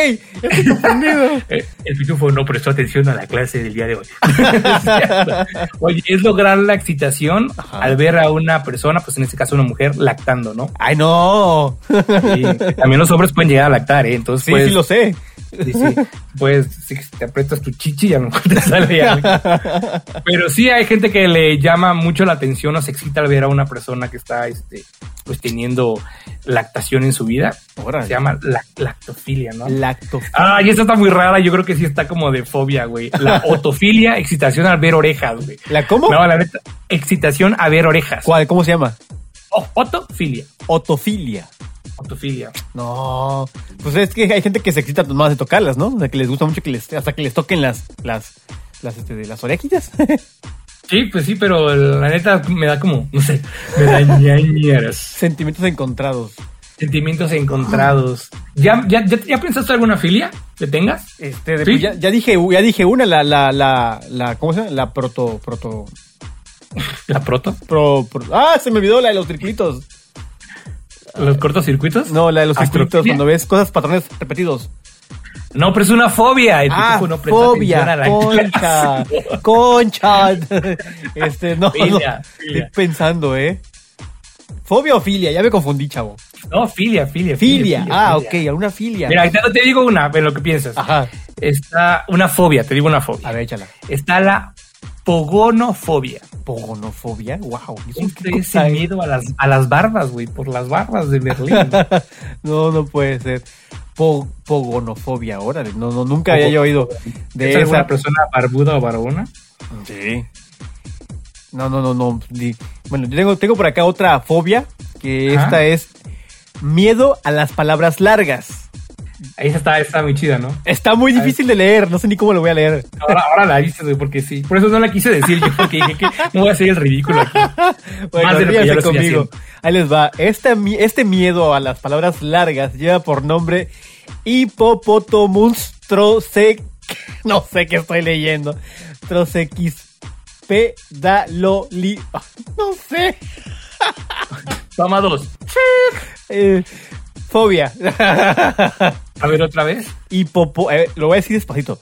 Estoy confundido. Eh, El pitufo no prestó atención a la clase del día de hoy. Oye, es lograr la excitación Ajá. al ver a una persona, pues en este caso una mujer, lactando, ¿no? Ay, no. También los hombres pueden llegar a lactar, ¿eh? Entonces, Sí, pues, sí lo sé. Sí, sí. Pues si te aprietas tu chichi a lo mejor te sale algo. Pero sí hay gente que le llama mucho la atención o se excita al ver a una persona que está este, pues teniendo lactación en su vida. Órale. Se llama la- lactofilia, ¿no? Lactofilia. Ah, y esta está muy rara, yo creo que sí está como de fobia, güey. La otofilia, excitación al ver orejas, güey. ¿La cómo? No, la neta, excitación a ver orejas. ¿Cuál? ¿Cómo se llama? O- otofilia. Otofilia. Otofilia. No, pues es que hay gente que se excita más de tocarlas, ¿no? O sea, que les gusta mucho que les, hasta que les toquen las, las, las, este, de las orejitas. Sí, pues sí, pero la neta me da como, no sé, me da ñañeras. Sentimientos encontrados. Sentimientos encontrados. ¿Ya, ya, ya, ya pensaste alguna filia que tengas? Este, de- Sí. pues ya, ya dije, ya dije una, la, la, la, la, ¿cómo se llama? La proto, proto, ¿La proto? pro, pro- ah, se me olvidó la de los circulitos. ¿Los cortocircuitos? No, la de los circulitos, ¿Astrofilia? cuando ves cosas, patrones repetidos. No, pero es una fobia. El Ah, no a fobia, la concha, clase. concha. Este, no, Filia, no, filia. estoy pensando, ¿eh? ¿Fobia o filia? Ya me confundí, chavo. No, filia, filia. Filia, ah, filia. ok, alguna filia. Mira, ahorita no te digo una, pero lo que piensas. Ajá. Está una fobia, te digo una fobia. A ver, échala. Está la pogonofobia. Pogonofobia, wow. Es el miedo a las, a las barbas, güey, por las barbas de Berlín. no, no puede ser. pogonofobia, ahora. No, no, nunca había oído de ¿Es esa persona barbuda o barbona? Sí. No, no, no, no. Bueno, yo tengo, tengo por acá otra fobia, que esta es miedo a las palabras largas. Ahí está, está muy chida, ¿no? Está muy difícil de leer, no sé ni cómo lo voy a leer. Ahora, ahora la dices, güey, porque sí. Por eso no la quise decir yo, porque dije que no voy a hacer el ridículo aquí. Bueno, Más de lo que ya lo conmigo. Ahí les va. Este, este miedo a las palabras largas lleva por nombre hipopotomonstrose... No sé qué estoy leyendo. Trosequis pedaloli... No sé. Toma dos. Eh, fobia. A ver, otra vez. Hipopo, eh, lo voy a decir despacito.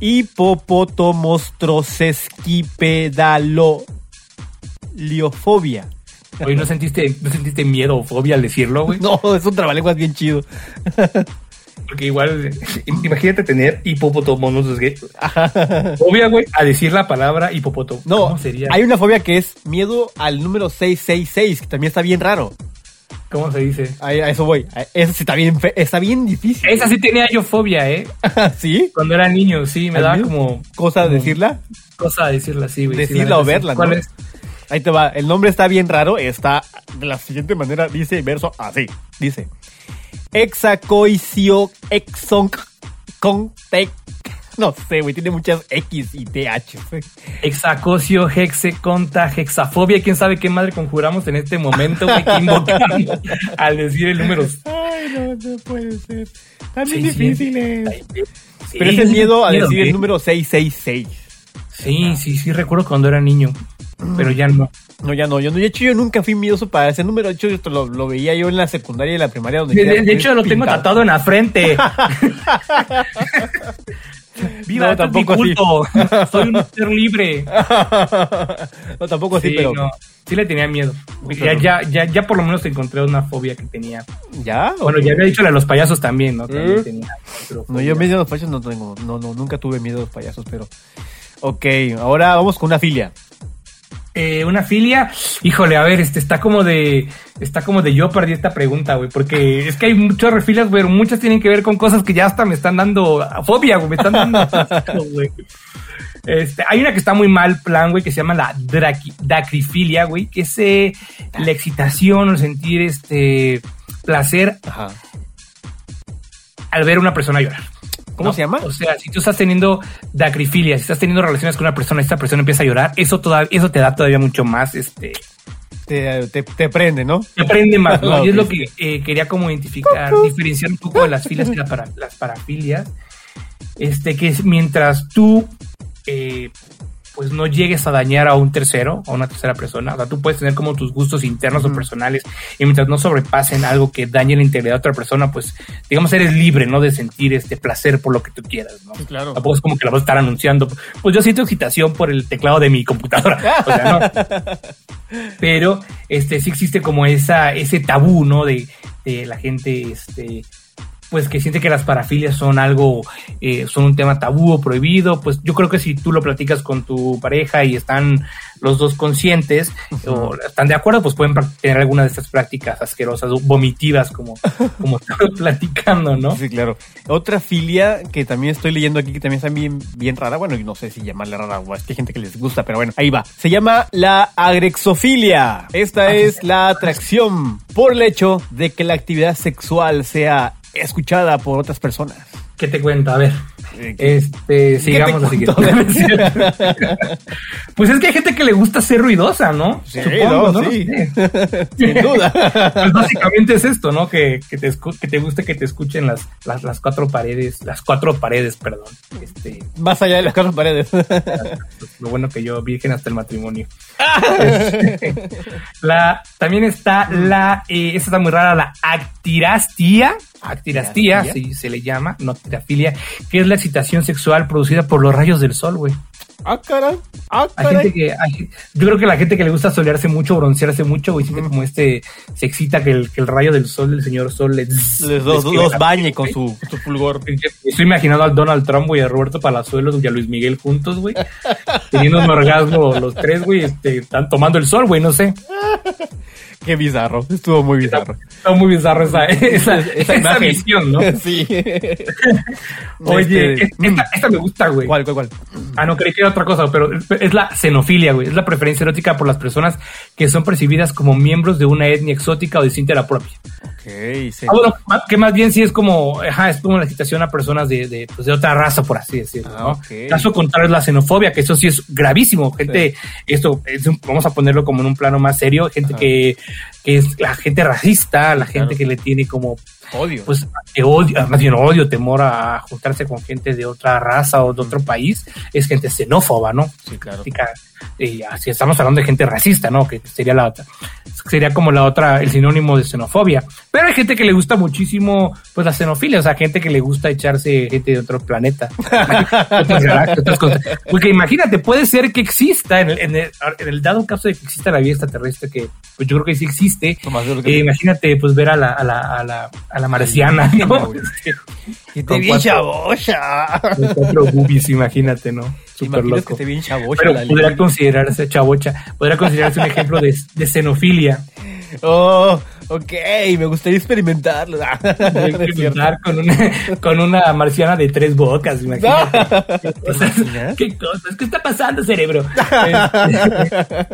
Hipopotomostrosesquipedaloliofobia. Oye, ¿no sentiste, ¿no sentiste miedo o fobia al decirlo, güey? No, es un trabalenguas bien chido. Porque igual, imagínate tener hipopotomostrosesquipedaloliofobia. Fobia, güey, a decir la palabra hipopoto. No, sería? hay una fobia que es miedo al número 666, que también está bien raro. ¿Cómo se dice? A, eso voy. Eso sí está bien, está bien difícil. Esa sí tenía yo fobia, ¿eh? ¿Sí? Cuando era niño, sí, me daba como... ¿Cosa de decirla? Cosa de decirla, sí, güey. Decirla o verla, ¿no? ¿Cuál es? Ahí te va. El nombre está bien raro. Está de la siguiente manera. Dice verso así. Dice. Hexacoicio exon con No sé, güey, tiene muchas X y TH. Hexacocio, hexe, conta, hexafobia. ¿Quién sabe qué madre conjuramos en este momento, güey, que invocamos al decir el número? Ay, no, no puede ser. También sí, difíciles. Pero es el miedo a decir el número 666. Sí, sí, sí, recuerdo cuando era niño. Pero ya no. No, ya no. Yo, de hecho, yo nunca fui miedoso para ese número. De hecho, lo, lo, veía yo en la secundaria y la primaria. Donde de, hecho, lo tengo tatuado en la frente. Viva, no, tampoco culto. Soy un ser libre. no, tampoco sí, pero. sí le tenía miedo. Ya, ya, ya, ya por lo menos encontré una fobia que tenía. ¿Ya? Bueno, ya había dicho la de los payasos también, ¿no? También ¿Eh? tenía, no, yo miedo a los payasos no tengo. No, no, nunca tuve miedo a los payasos, pero. Ok, ahora vamos con una filia. Eh, una filia, híjole, a ver, este está como de, está como de yo perdí esta pregunta, güey, porque es que hay muchas refilias, pero muchas tienen que ver con cosas que ya hasta me están dando fobia, güey, me están dando, güey. Este, hay una que está muy mal plan, güey, que se llama la dacrifilia, güey, que es eh, la excitación o sentir este placer al ver a una persona llorar. ¿Cómo se llama? O sea, si tú estás teniendo dacrifilia, si estás teniendo relaciones con una persona y esta persona empieza a llorar, eso, te da todavía mucho más, este... Te, te, prende, ¿no? Te prende más, ¿no? y es lo que eh, quería como identificar, diferenciar un poco de las filas y para, las parafilias. Este, que es mientras tú eh, pues no llegues a dañar a un tercero, a una tercera persona. O sea, tú puedes tener como tus gustos internos o personales y mientras no sobrepasen algo que dañe la integridad de otra persona, pues digamos eres libre, ¿no? De sentir este placer por lo que tú quieras, ¿no? claro. Tampoco es como que la vas a estar anunciando. Pues yo siento excitación por el teclado de mi computadora. o sea, no. Pero este sí existe como esa, ese tabú, ¿no? De, de la gente, este, pues que siente que las parafilias son algo, eh, son un tema tabú o prohibido, pues yo creo que si tú lo platicas con tu pareja y están los dos conscientes o están de acuerdo, pues pueden tener alguna de estas prácticas asquerosas, vomitivas, como, como estaba platicando, ¿no? Sí, claro. Otra filia que también estoy leyendo aquí, que también está bien, bien rara, bueno, no sé si llamarla rara o es que hay gente que les gusta, pero bueno, ahí va. Se llama la agrexofilia. Esta ah, es la atracción por el hecho de que la actividad sexual sea escuchada por otras personas. ¿Qué te cuento? A ver. Este, sigamos así. pues es que hay gente que le gusta ser ruidosa, ¿no? Sí, Supongo, ¿no? Sí. Sin duda. Pues básicamente es esto, ¿no? Que, que, te, que te guste que te escuchen las, las, las, cuatro paredes, las cuatro paredes, perdón. Este, Más allá de las cuatro paredes. Lo bueno que yo virgen hasta el matrimonio. la, también está la, eh, esta está muy rara, la actirastía. Actirastía, así se le ama, no actirafilia, que es la excitación sexual producida por los rayos del sol, güey. Ah, caray. Ah, Hay gente que, hay- yo creo que la gente que le gusta solearse mucho, broncearse mucho, güey, siente como este, se excita que el, que el rayo del sol del señor sol les, Les los la bañe su, con su fulgor. Estoy imaginando al Donald Trump, güey, a Roberto Palazuelos y a Luis Miguel juntos, güey, teniendo un orgasmo los tres, güey, este, están tomando el sol, güey, no sé. Qué bizarro. Estuvo muy bizarro. Está muy bizarro esa, esa, Esa visión, ¿no? Sí. Oye, Este, es- esta, esta me gusta, güey. ¿Cuál, cuál, cuál? Ah, no, creí que era otra cosa, pero es- es la xenofilia, güey. Es la preferencia erótica por las personas que son percibidas como miembros de una etnia exótica o distinta a la propia. Sí. Ah, bueno, que más bien sí es como, ajá, es como la excitación a personas de, de, pues, de otra raza, por así decirlo, Ah, ¿no? Caso contrario es la xenofobia, que eso sí es gravísimo. Gente, esto, es un- vamos a ponerlo como en un plano más serio, gente Ajá. que, que es la gente racista, la gente que le tiene como Odio. pues odio, más bien odio, temor a juntarse con gente de otra raza o de otro país, es gente xenófoba, ¿no? sí, claro. Y así estamos hablando de gente racista, ¿no? Que sería la otra, sería como la otra, el sinónimo de xenofobia. Pero hay gente que le gusta muchísimo, pues la xenofilia, o sea, gente que le gusta echarse gente de otro planeta, otras galaxias, otras cosas. Porque imagínate, puede ser que exista, en el, en el- en el dado caso de que exista la vida extraterrestre, que pues yo creo que sí existe, eh, imagínate, pues ver a la, a la, a la, a la marciana, ¿no? Con te cuatro- chabocha. Cuatro boobies, imagínate, ¿no? Imaginas loco. que te bien chabocha Pero la podría considerarse, chavocha, podría considerarse un ejemplo de, de xenofilia. Oh, ok, me gustaría experimentarlo. Experimentar con una, con una marciana de tres bocas, imagínate. ¿Qué cosas? ¿Qué está pasando, cerebro? Este,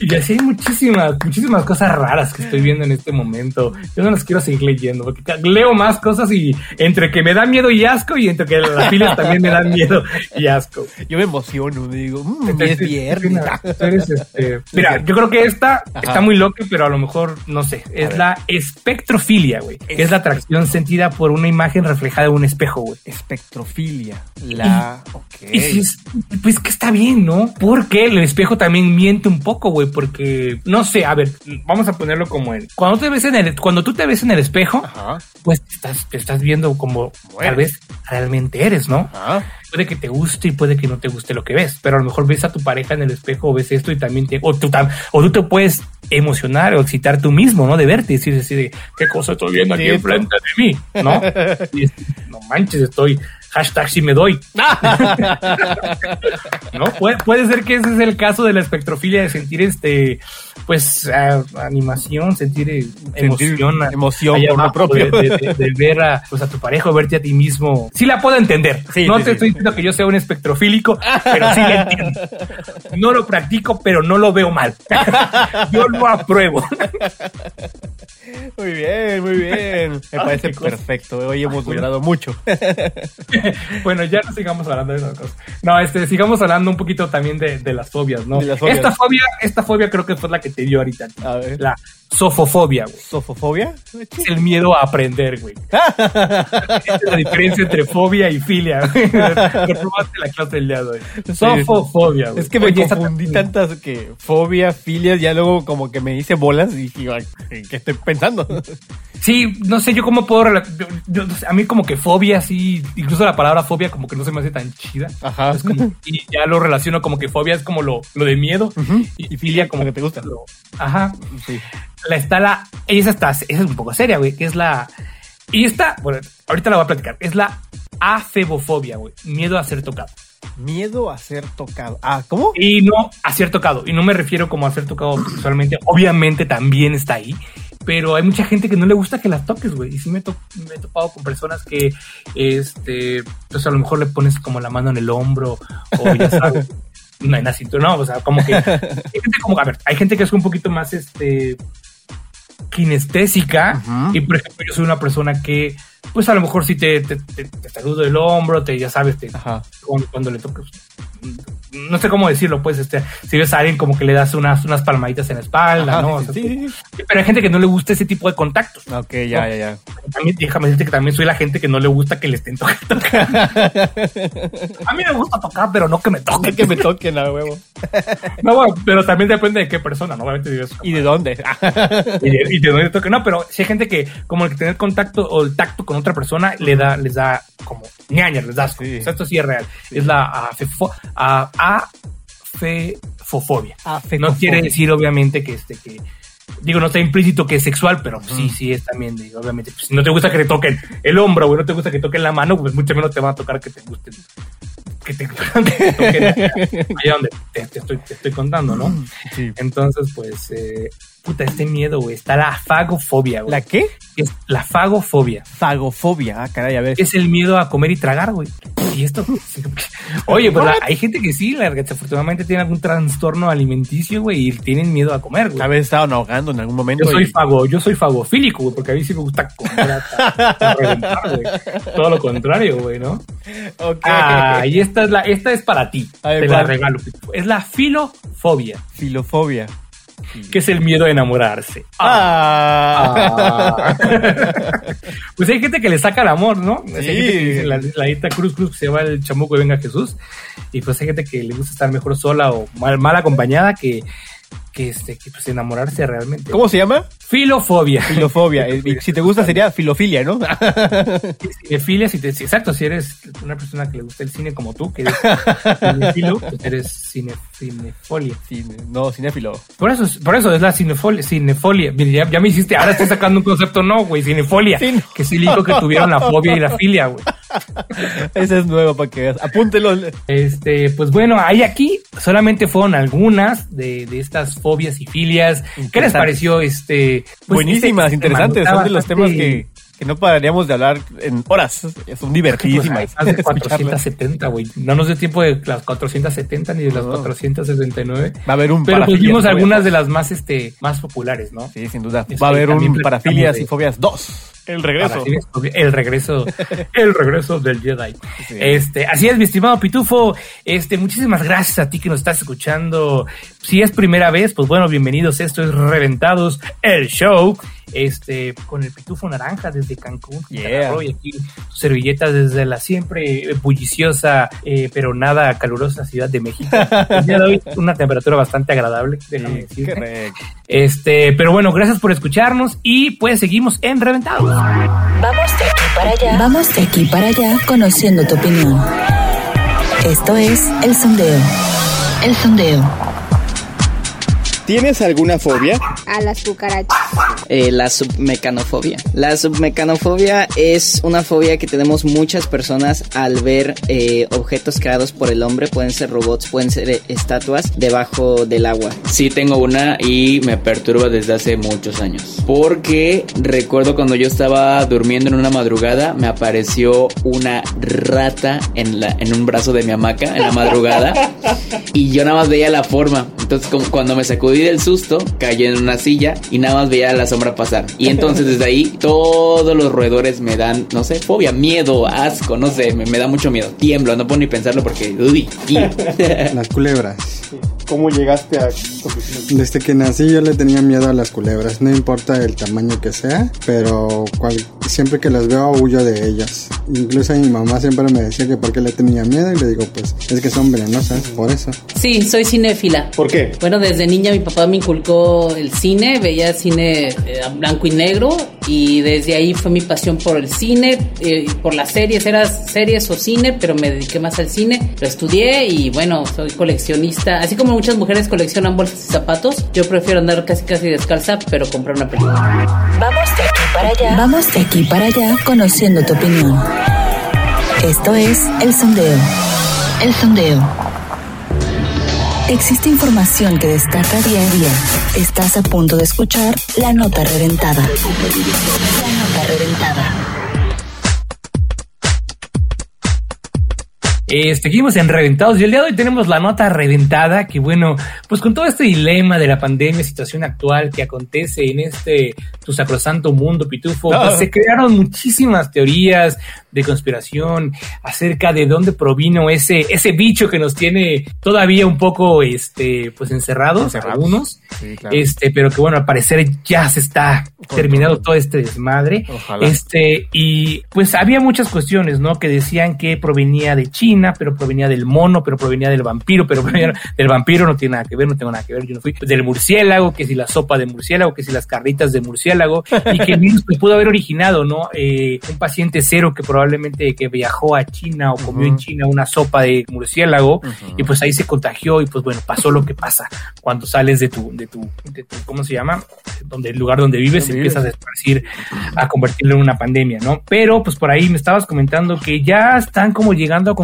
y así hay muchísimas, muchísimas cosas raras que estoy viendo en este momento. Yo no las quiero seguir leyendo, porque leo más cosas y entre que me da miedo y asco, y entre que las filas también me dan miedo y asco. Yo me emociono, digo, mm, es viernes. eres, este, Mira, yo creo que esta está muy loca, pero a lo mejor, no sé, es la espectrofilia, güey. Es la atracción sentida por una imagen reflejada en un espejo, güey. Espectrofilia. La. Ok. Y si es- pues que está bien, ¿no? Porque el espejo también miente un poco, güey, porque, no sé, a ver, vamos a ponerlo como en... Cuando, te ves en el, cuando tú te ves en el espejo, Ajá. pues te estás, te estás viendo como tal vez realmente eres, ¿no? Ajá. Puede que te guste y puede que no te guste lo que ves, pero a lo mejor ves a tu pareja en el espejo o ves esto y también te, o tú, o tú te puedes emocionar o excitar tú mismo, ¿no? De verte y decir, decir, qué cosa estoy viendo aquí enfrente de mí, ¿no? Y no manches, estoy, hashtag si me doy, ¿no? Puede, puede ser que ese es el caso de la espectrofilia de sentir este, pues, ah, animación, sentir eh, emoción, emoción por lo propio. De, de- de- de ver a, pues, a tu pareja o verte a ti mismo. Sí la puedo entender. Sí, no sí, te sí. estoy diciendo que yo sea un espectrofílico, pero sí la entiendo. No lo practico, pero no lo veo mal. Yo lo apruebo. Muy bien, muy bien. Me Ay, parece perfecto. Hoy hemos logrado mucho. Bueno, ya no sigamos hablando de esas cosas. No, este, sigamos hablando un poquito también de, de las fobias, ¿no? De las fobias. Esta fobia, esta fobia creo que fue la que te dio ahorita. A ver. La sofofobia, güey. ¿Sofofobia? Es el miedo a aprender, güey. Es la diferencia entre fobia y filia, güey. Reprobaste la clase del día de hoy. Sofofobia, güey. Es que me Oye, confundí tantas que fobia, filias, ya luego como que me hice bolas y dije, ay, ¿qué estoy pensando? Sí, no sé, yo cómo puedo... yo- a mí como que fobia, sí, incluso la palabra fobia como que no se me hace tan chida. Ajá. Es como- y ya lo relaciono como que fobia es como lo, lo de miedo Ujú. y, y filia como que te gusta. lo- ajá. Sí. La está la... Esa está, esa es un poco seria, güey, que es la... Y esta, bueno, ahorita la voy a platicar, es la afebofobia, güey, miedo a ser tocado. Miedo a ser tocado. Ah, ¿cómo? Y no a ser tocado. Y no me refiero como a ser tocado sexualmente. Obviamente también está ahí. Pero hay mucha gente que no le gusta que las toques, güey. Y sí me, to- me he topado con personas que, este, pues a lo mejor le pones como la mano en el hombro o ya sabes, no en la cintura, no, o sea, como que hay gente como, a ver, hay gente que es un poquito más, este, kinestésica. Y por ejemplo, yo soy una persona que, pues a lo mejor si te, te, te, te saludo el hombro, te, ya sabes, te, cuando, cuando le tocas. No sé cómo decirlo, pues, este, si ves a alguien como que le das unas, unas palmaditas en la espalda, Ajá, ¿no? sí, O sea, sí, sí, sí. Pero hay gente que no le gusta ese tipo de contactos. Ok, ya, ya, ya. También, déjame decirte que también soy la gente que no le gusta que le estén tocando. a mí me gusta tocar, pero no que me toquen. que me toquen a huevo. No, bueno, pero también depende de qué persona, ¿no? Obviamente dices, ¿Y de dónde? y de, y de dónde toque. No, pero si hay gente que, como el que tener contacto o el tacto con otra persona, le da, les da como ñaña, les da asco. Sí. O sea, esto sí es real. Es la afefo- a- afefofobia. No quiere decir, obviamente, que este, que digo, no está implícito que es sexual, pero sí, sí es también, obviamente, pues, si no te gusta que te toquen el hombro, güey, no te gusta que toquen la mano, pues mucho menos te va a tocar que te gusten, que te, toquen allá donde te, estoy, te estoy contando, ¿no? Sí. Entonces, pues, eh, puta, este miedo, güey, está la fagofobia, güey. ¿La qué? Es la fagofobia. Fagofobia, ah, caray, a ver. Es el miedo a comer y tragar, güey. Y esto, oye, pues hay gente que sí, la, desafortunadamente tiene algún trastorno alimenticio, güey, y tienen miedo a comer, güey. Veces estaban ahogando en algún momento. Yo soy fago, yo soy fagofílico, güey, porque a mí sí me gusta comer Todo lo contrario, güey, ¿no? Ok. Ah, y esta es la, esta es para ti. Te la regalo. Es la filofobia. Filofobia que es el miedo a enamorarse. Ah. Ah. pues hay gente que le saca el amor, ¿no? Hay gente que la, la Cruz Cruz que se llama el chamuco de Venga Jesús. Y pues hay gente que le gusta estar mejor sola o mal, mal acompañada que que, este, que pues enamorarse realmente. ¿Cómo se llama? Filofobia. Filofobia. si te gusta sería filofilia, ¿no? Cinefilia, si te, exacto, si eres una persona que le gusta el cine como tú, que eres cinefilo, pues eres cine, cinefolia. no, cinéfilo. Por eso, por eso es la cinefolia. cinefolia. Ya, me hiciste, ahora estoy sacando un concepto, no, güey, cinefolia. Que sí dijo que tuvieron la fobia y la filia, güey. Ese es nuevo para que apúntelo. Este, pues bueno, hay aquí solamente fueron algunas de, de estas fobias y filias. ¿Qué les pareció este? Pues, Buenísimas, este interesantes, son de los temas que, que no pararíamos de hablar en horas. Son divertidísimas. Pues, de 470, güey. No nos dio tiempo de las 470 ni de las 469. Va a haber un Pero pues vimos algunas de las más, este, más populares, ¿no? Sí, sin duda. Va a haber un parafilias y fobias 2. El regreso. El regreso. el regreso del Jedi. Este, así es, mi estimado Pitufo. Este, muchísimas gracias a ti que nos estás escuchando. Si es primera vez, pues bueno, bienvenidos. Esto es Reventados, el show. Este, con el pitufo naranja desde Cancún, y aquí servilletas desde la siempre bulliciosa, eh, pero nada calurosa Ciudad de México. El día de hoy, una temperatura bastante agradable, déjame. Este, pero bueno, gracias por escucharnos y pues seguimos en Reventados. Vamos de aquí para allá. Vamos de aquí para allá conociendo tu opinión. Esto es El Sondeo. El Sondeo. ¿Tienes alguna fobia? A las cucarachas. Eh, la submecanofobia. La submecanofobia es una fobia que tenemos muchas personas al ver eh, objetos creados por el hombre. Pueden ser robots, pueden ser eh, estatuas debajo del agua. Sí, tengo una y me perturba desde hace muchos años. Porque recuerdo cuando yo estaba durmiendo en una madrugada, me apareció una rata en, la, en un brazo de mi hamaca en la madrugada. y yo nada más veía la forma. Entonces, como cuando me sacudí del susto, caí en una silla y nada más veía la sombra pasar. Y entonces desde ahí todos los roedores me dan, no sé, fobia, miedo, asco, no sé, me, da mucho miedo. Tiemblo, no puedo ni pensarlo porque... Uy, Las culebras. ¿Cómo llegaste a Desde que nací yo le tenía miedo a las culebras, no importa el tamaño que sea, pero siempre que las veo huyo de ellas. Incluso mi mamá siempre me decía que por qué le tenía miedo y le digo pues es que son venenosas, por eso. Sí, soy cinéfila. ¿Por qué? Bueno, desde niña mi papá me inculcó el cine, veía cine eh, blanco y negro y desde ahí fue mi pasión por el cine, eh, por las series, era series o cine, pero me dediqué más al cine, lo estudié y bueno, soy coleccionista, así como muchas mujeres coleccionan bolsas y zapatos, yo prefiero andar casi casi descalza, pero comprar una película. Vamos para allá. Vamos de aquí para allá conociendo tu opinión. Esto es El Sondeo. El Sondeo. Existe información que destaca día a día. Estás a punto de escuchar la nota reventada. La nota reventada. Eh, seguimos en Reventados y el día de hoy tenemos la nota reventada que bueno, pues con todo este dilema de la pandemia, situación actual que acontece en este tu sacrosanto mundo pitufo, pues se crearon muchísimas teorías de conspiración acerca de dónde provino ese ese bicho que nos tiene todavía un poco este pues encerrados, algunos, este, pero que bueno, al parecer ya se está terminado todo. este desmadre. Este y pues había muchas cuestiones, ¿no? que decían que provenía de China Pero provenía del mono, pero provenía del vampiro, pero provenía del vampiro, no tiene nada que ver, no tengo nada que ver, yo no fui. Del murciélago, que si la sopa de murciélago, que si las carritas de murciélago, y que el virus pues, pudo haber originado, ¿no? Eh, un paciente cero que probablemente que viajó a China o comió en China una sopa de murciélago, y pues ahí se contagió, y pues bueno, pasó lo que pasa cuando sales de tu, de tu, de tu ¿cómo se llama? Donde el lugar donde vives, empiezas a esparcir, a convertirlo en una pandemia, ¿no? Pero pues por ahí me estabas comentando que ya están como llegando a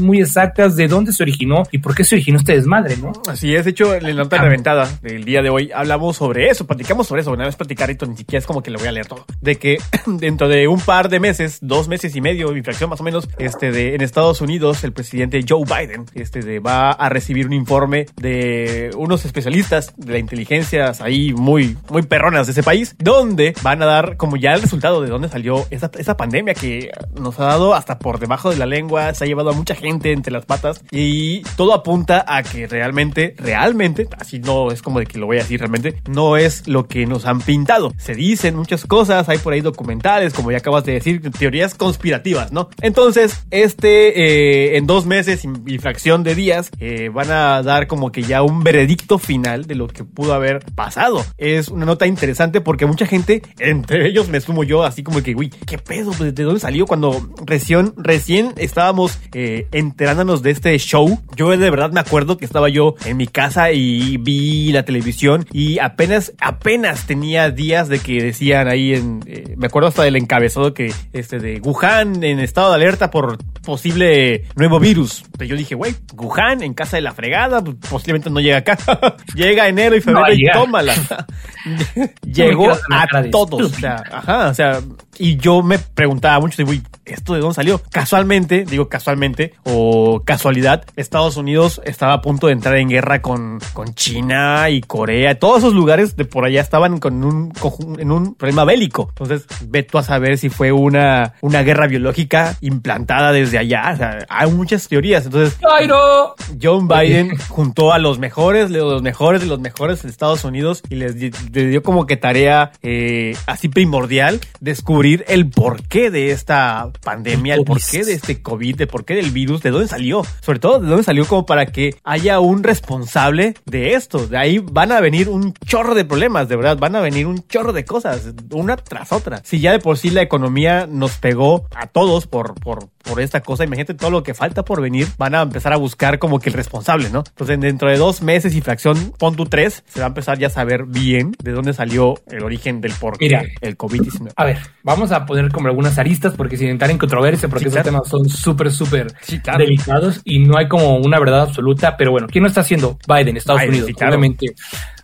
muy exactas de dónde se originó y por qué se originó este desmadre, ¿no? Así es, de hecho, en la nota reventada del día de hoy hablamos sobre eso, platicamos sobre eso, una vez platicarito, ni siquiera es como que lo voy a leer todo, de que dentro de un par de meses, dos meses y medio, infracción más o menos, este de en Estados Unidos, el presidente Joe Biden, este de va a recibir un informe de unos especialistas de la inteligencia ahí muy, muy perronas de ese país, donde van a dar como ya el resultado de dónde salió esa, esa pandemia que nos ha dado hasta por debajo de la lengua, se ha llevado a mucha gente entre las patas y todo apunta a que realmente, realmente, así no es como de que lo voy a decir realmente, no es lo que nos han pintado. Se dicen muchas cosas, hay por ahí documentales, como ya acabas de decir, teorías conspirativas, ¿no? Entonces, este, eh, en dos meses y fracción de días, eh, van a dar como que ya un veredicto final de lo que pudo haber pasado. Es una nota interesante porque mucha gente, entre ellos me sumo yo, así como que, uy, ¿qué pedo? ¿De dónde salió cuando recién, recién estábamos eh, enterándonos de este show? Yo de verdad me acuerdo que estaba yo en mi casa y vi la televisión y apenas, apenas tenía días de que decían ahí en, eh, me acuerdo hasta del encabezado que, este, de Wuhan en estado de alerta por posible nuevo virus. Entonces yo dije, güey, Wuhan en casa de la fregada, pues, posiblemente no llega acá. llega enero y febrero y tómala. Llegó a todos. O sea, ajá, o sea, y yo me preguntaba mucho, güey, ¿esto de dónde salió? Casualmente, digo casualmente, o casualidad, Estados Unidos estaba a punto de entrar en guerra con, con China y Corea. Todos esos lugares de por allá estaban con un, en un problema bélico. Entonces, ve tú a saber si fue una, una guerra biológica implantada desde allá. O sea, hay muchas teorías. Entonces, John Biden juntó a los mejores, los mejores de los mejores de Estados Unidos y les, dio como que tarea eh, así primordial descubrir el porqué de esta pandemia, el porqué de este COVID, de por qué del virus, de dónde salió. Sobre todo, de dónde salió como para que haya un responsable de esto. De ahí van a venir un chorro de problemas, de verdad. Van a venir un chorro de cosas, una tras otra. Si ya de por sí la economía nos pegó a todos por, por, por esta cosa, imagínate todo lo que falta por venir. Van a empezar a buscar como que el responsable, ¿no? Entonces, dentro de dos meses y fracción, pon tu tres, se va a empezar ya a saber bien de dónde salió el origen del por qué el COVID-19. A ver, vamos a poner como algunas aristas porque sin entrar en controversia, porque esos temas son súper, súper delicados y no hay como una verdad absoluta, pero bueno, ¿quién no está haciendo? Biden, Estados Unidos. Obviamente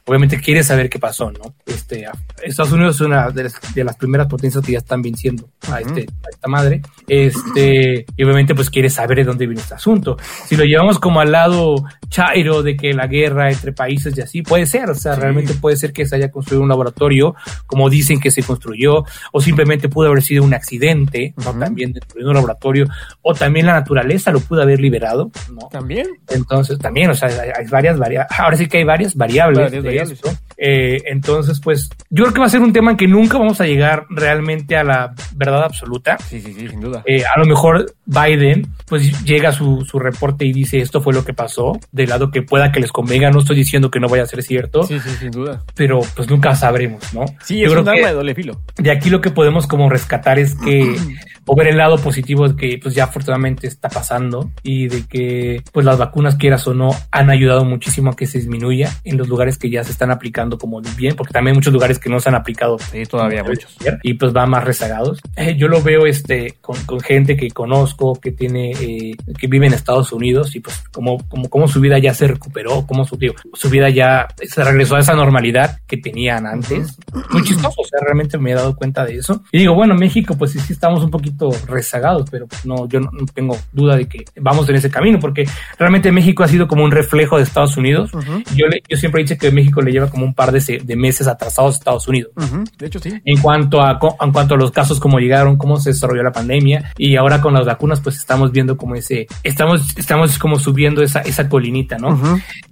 obviamente quiere saber qué pasó, ¿no? Este, Estados Unidos es una de las, primeras potencias que ya están venciendo a, este, a esta madre. Este, y obviamente pues quiere saber de dónde viene este asunto. Si lo llevamos como al lado chairo de que la guerra entre países y así, puede ser, o sea, realmente puede ser que se haya construido un laboratorio, como dicen que se construyó, o simplemente pudo haber sido un accidente, ¿no? También dentro de un laboratorio, o también la naturaleza lo pudo haber liberado, ¿no? También. Entonces, también, o sea, hay, varias variables, ahora sí que hay varias variables imperiales, ¿no? Eh, entonces, pues, yo creo que va a ser un tema en que nunca vamos a llegar realmente a la verdad absoluta. Sí, sí, sí, sin duda. Eh, a lo mejor Biden, pues, llega su, su reporte y dice esto fue lo que pasó, de lado que pueda que les convenga. No estoy diciendo que no vaya a ser cierto. Sí, sí, sin duda. Pero, pues, nunca sabremos, ¿no? Sí, es un arma de doble filo. De aquí lo que podemos como rescatar es que, o ver el lado positivo de que, pues, ya afortunadamente está pasando y de que, pues, las vacunas, quieras o no, han ayudado muchísimo a que se disminuya en los lugares que ya se están aplicando como bien, porque también hay muchos lugares que no se han aplicado. Sí, todavía muchos. Y pues van más rezagados. Eh, yo lo veo este con, con, gente que conozco, que tiene, eh, que vive en Estados Unidos y pues como, como, como su vida ya se recuperó, como su, su vida ya se regresó a esa normalidad que tenían antes. Muy chistoso, o sea, realmente me he dado cuenta de eso. Y digo, bueno, México pues sí, sí estamos un poquito rezagados, pero pues, no, yo no, tengo duda de que vamos en ese camino, porque realmente México ha sido como un reflejo de Estados Unidos. yo, le, yo siempre he dicho que México le lleva como un par de, de meses atrasados Estados Unidos. De hecho, sí. En cuanto, a, en cuanto a los casos, cómo llegaron, cómo se desarrolló la pandemia. Y ahora con las vacunas, pues estamos viendo como ese, estamos, estamos como subiendo esa, esa colinita, ¿no?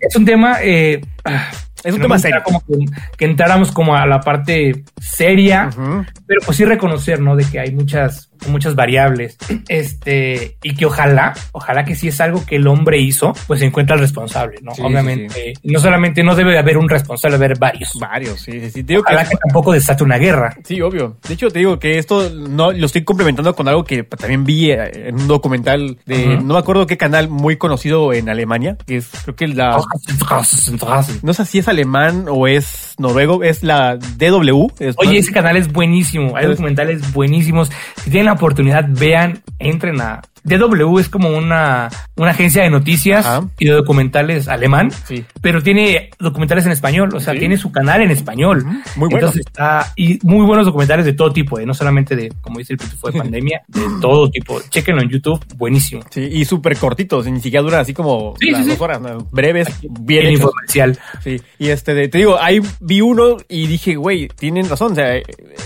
Es un tema, eh, Es un No tema serio. Como que, que entráramos como a la parte seria, Ujú. pero pues sí reconocer, ¿no? De que hay muchas, muchas variables. Este, y que ojalá, ojalá que si es algo que el hombre hizo, pues se encuentra el responsable, ¿no? Sí, Obviamente, no solamente no debe haber un responsable, debe haber varios. Varios, sí, sí, sí. Digo que- Ojalá que tampoco desate una guerra. Sí, obvio. De hecho, te digo que esto no lo estoy complementando con algo que también vi eh, en un documental de Ujú. no me acuerdo qué canal muy conocido en Alemania, que es creo que la no sé si es alemán o es noruego, es la DW. es- Oye, ese canal es buenísimo. Hay documentales buenísimos. Si tienen la oportunidad, vean, entren a. DW es como una, una agencia de noticias Ajá. y de documentales alemán, Sí. pero tiene documentales en español, o sea, Sí. tiene su canal en español. Muy bueno. Entonces está, y muy buenos documentales de todo tipo, eh, no solamente de, como dice el pitufo de pandemia, de todo tipo. Chéquenlo en YouTube, buenísimo. Sí, y súper cortitos, ni siquiera duran así como Sí, las dos horas, ¿no? breves, bien hechos. infomercial. Sí, y este, de- te digo, ahí vi uno y dije, güey, tienen razón, o sea,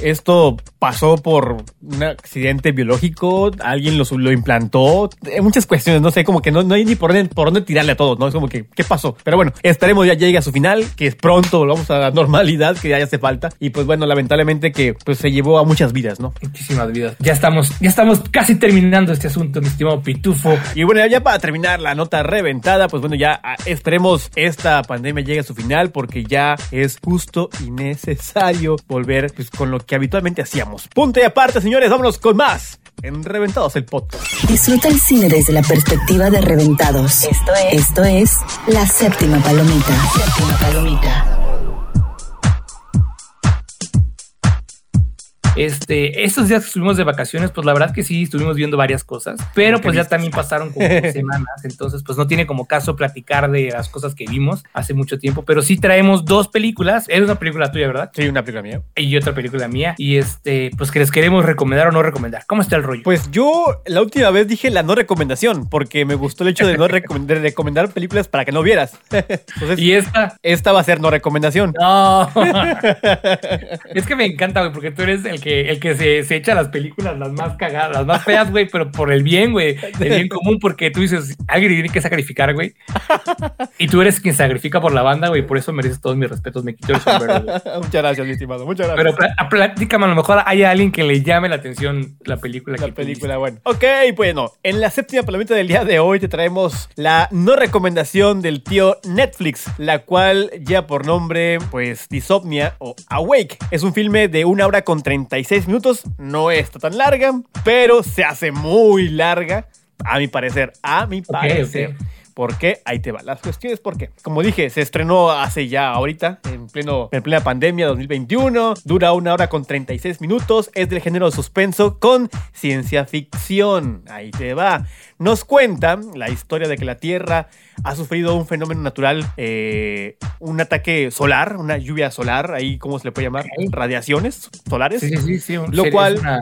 esto pasó por un accidente biológico, alguien lo, lo implantó, eh, muchas cuestiones, no sé, como que no, no hay ni por dónde, por dónde tirarle a todos, ¿no? Es como que, ¿qué pasó? Pero bueno, esperemos ya llegue a su final, que es pronto, volvamos a la normalidad, que ya hace falta, y pues bueno, lamentablemente que pues se llevó a muchas vidas, ¿no? Muchísimas vidas. Ya estamos, ya estamos casi terminando este asunto, mi estimado pitufo. Y bueno, ya para terminar la nota reventada, pues bueno, ya esperemos esta pandemia llegue a su final porque ya es justo y necesario volver pues, con lo que habitualmente hacíamos. Punto y aparte, señores, vámonos con más en Reventados el podcast. Disfruta el cine desde la perspectiva de reventados. Esto es, esto es La Séptima Palomita. Séptima Palomita. Este, estos días que estuvimos de vacaciones, pues la verdad que sí, estuvimos viendo varias cosas, pero pues ya también pasaron como semanas, entonces pues no tiene como caso platicar de las cosas que vimos hace mucho tiempo, pero sí traemos dos películas, es una película tuya, ¿verdad? Sí, una película mía. Y otra película mía, y este, pues que les queremos recomendar o no recomendar. ¿Cómo está el rollo? Pues yo la última vez dije la no recomendación porque me gustó el hecho de no de recomendar películas para que no vieras. Entonces, y esta, esta va a ser no recomendación. no, es que me encanta, güey, porque tú eres el que, el que se, se echa las películas las más cagadas, las más feas, güey, pero por el bien, güey, el bien común, porque tú dices, alguien tiene que sacrificar, güey. Y tú eres quien sacrifica por la banda, güey, por eso mereces todos mis respetos, me quito el sombrero, muchas gracias, mi estimado. Muchas gracias. Pero plá- platícame, a lo mejor hay alguien que le llame la atención la película La que película, bueno. Ok, bueno, en la séptima palomita del día de hoy te traemos la no recomendación del tío Netflix, la cual ya por nombre, pues, Disomnia o Awake. Es un filme de una hora con 36 minutos, no está tan larga, pero se hace muy larga, a mi parecer, a mi parecer. ok. ¿Por qué? Ahí te van las cuestiones. ¿Por qué? Como dije, se estrenó hace ya ahorita, en, pleno, en plena pandemia 2021. Dura una hora con 36 minutos. Es del género suspenso con ciencia ficción. Ahí te va. Nos cuenta la historia de que la Tierra ha sufrido un fenómeno natural, eh, un ataque solar, una lluvia solar, ahí, ¿cómo se le puede llamar? Radiaciones solares Sí, sí, sí, Lo cual- una-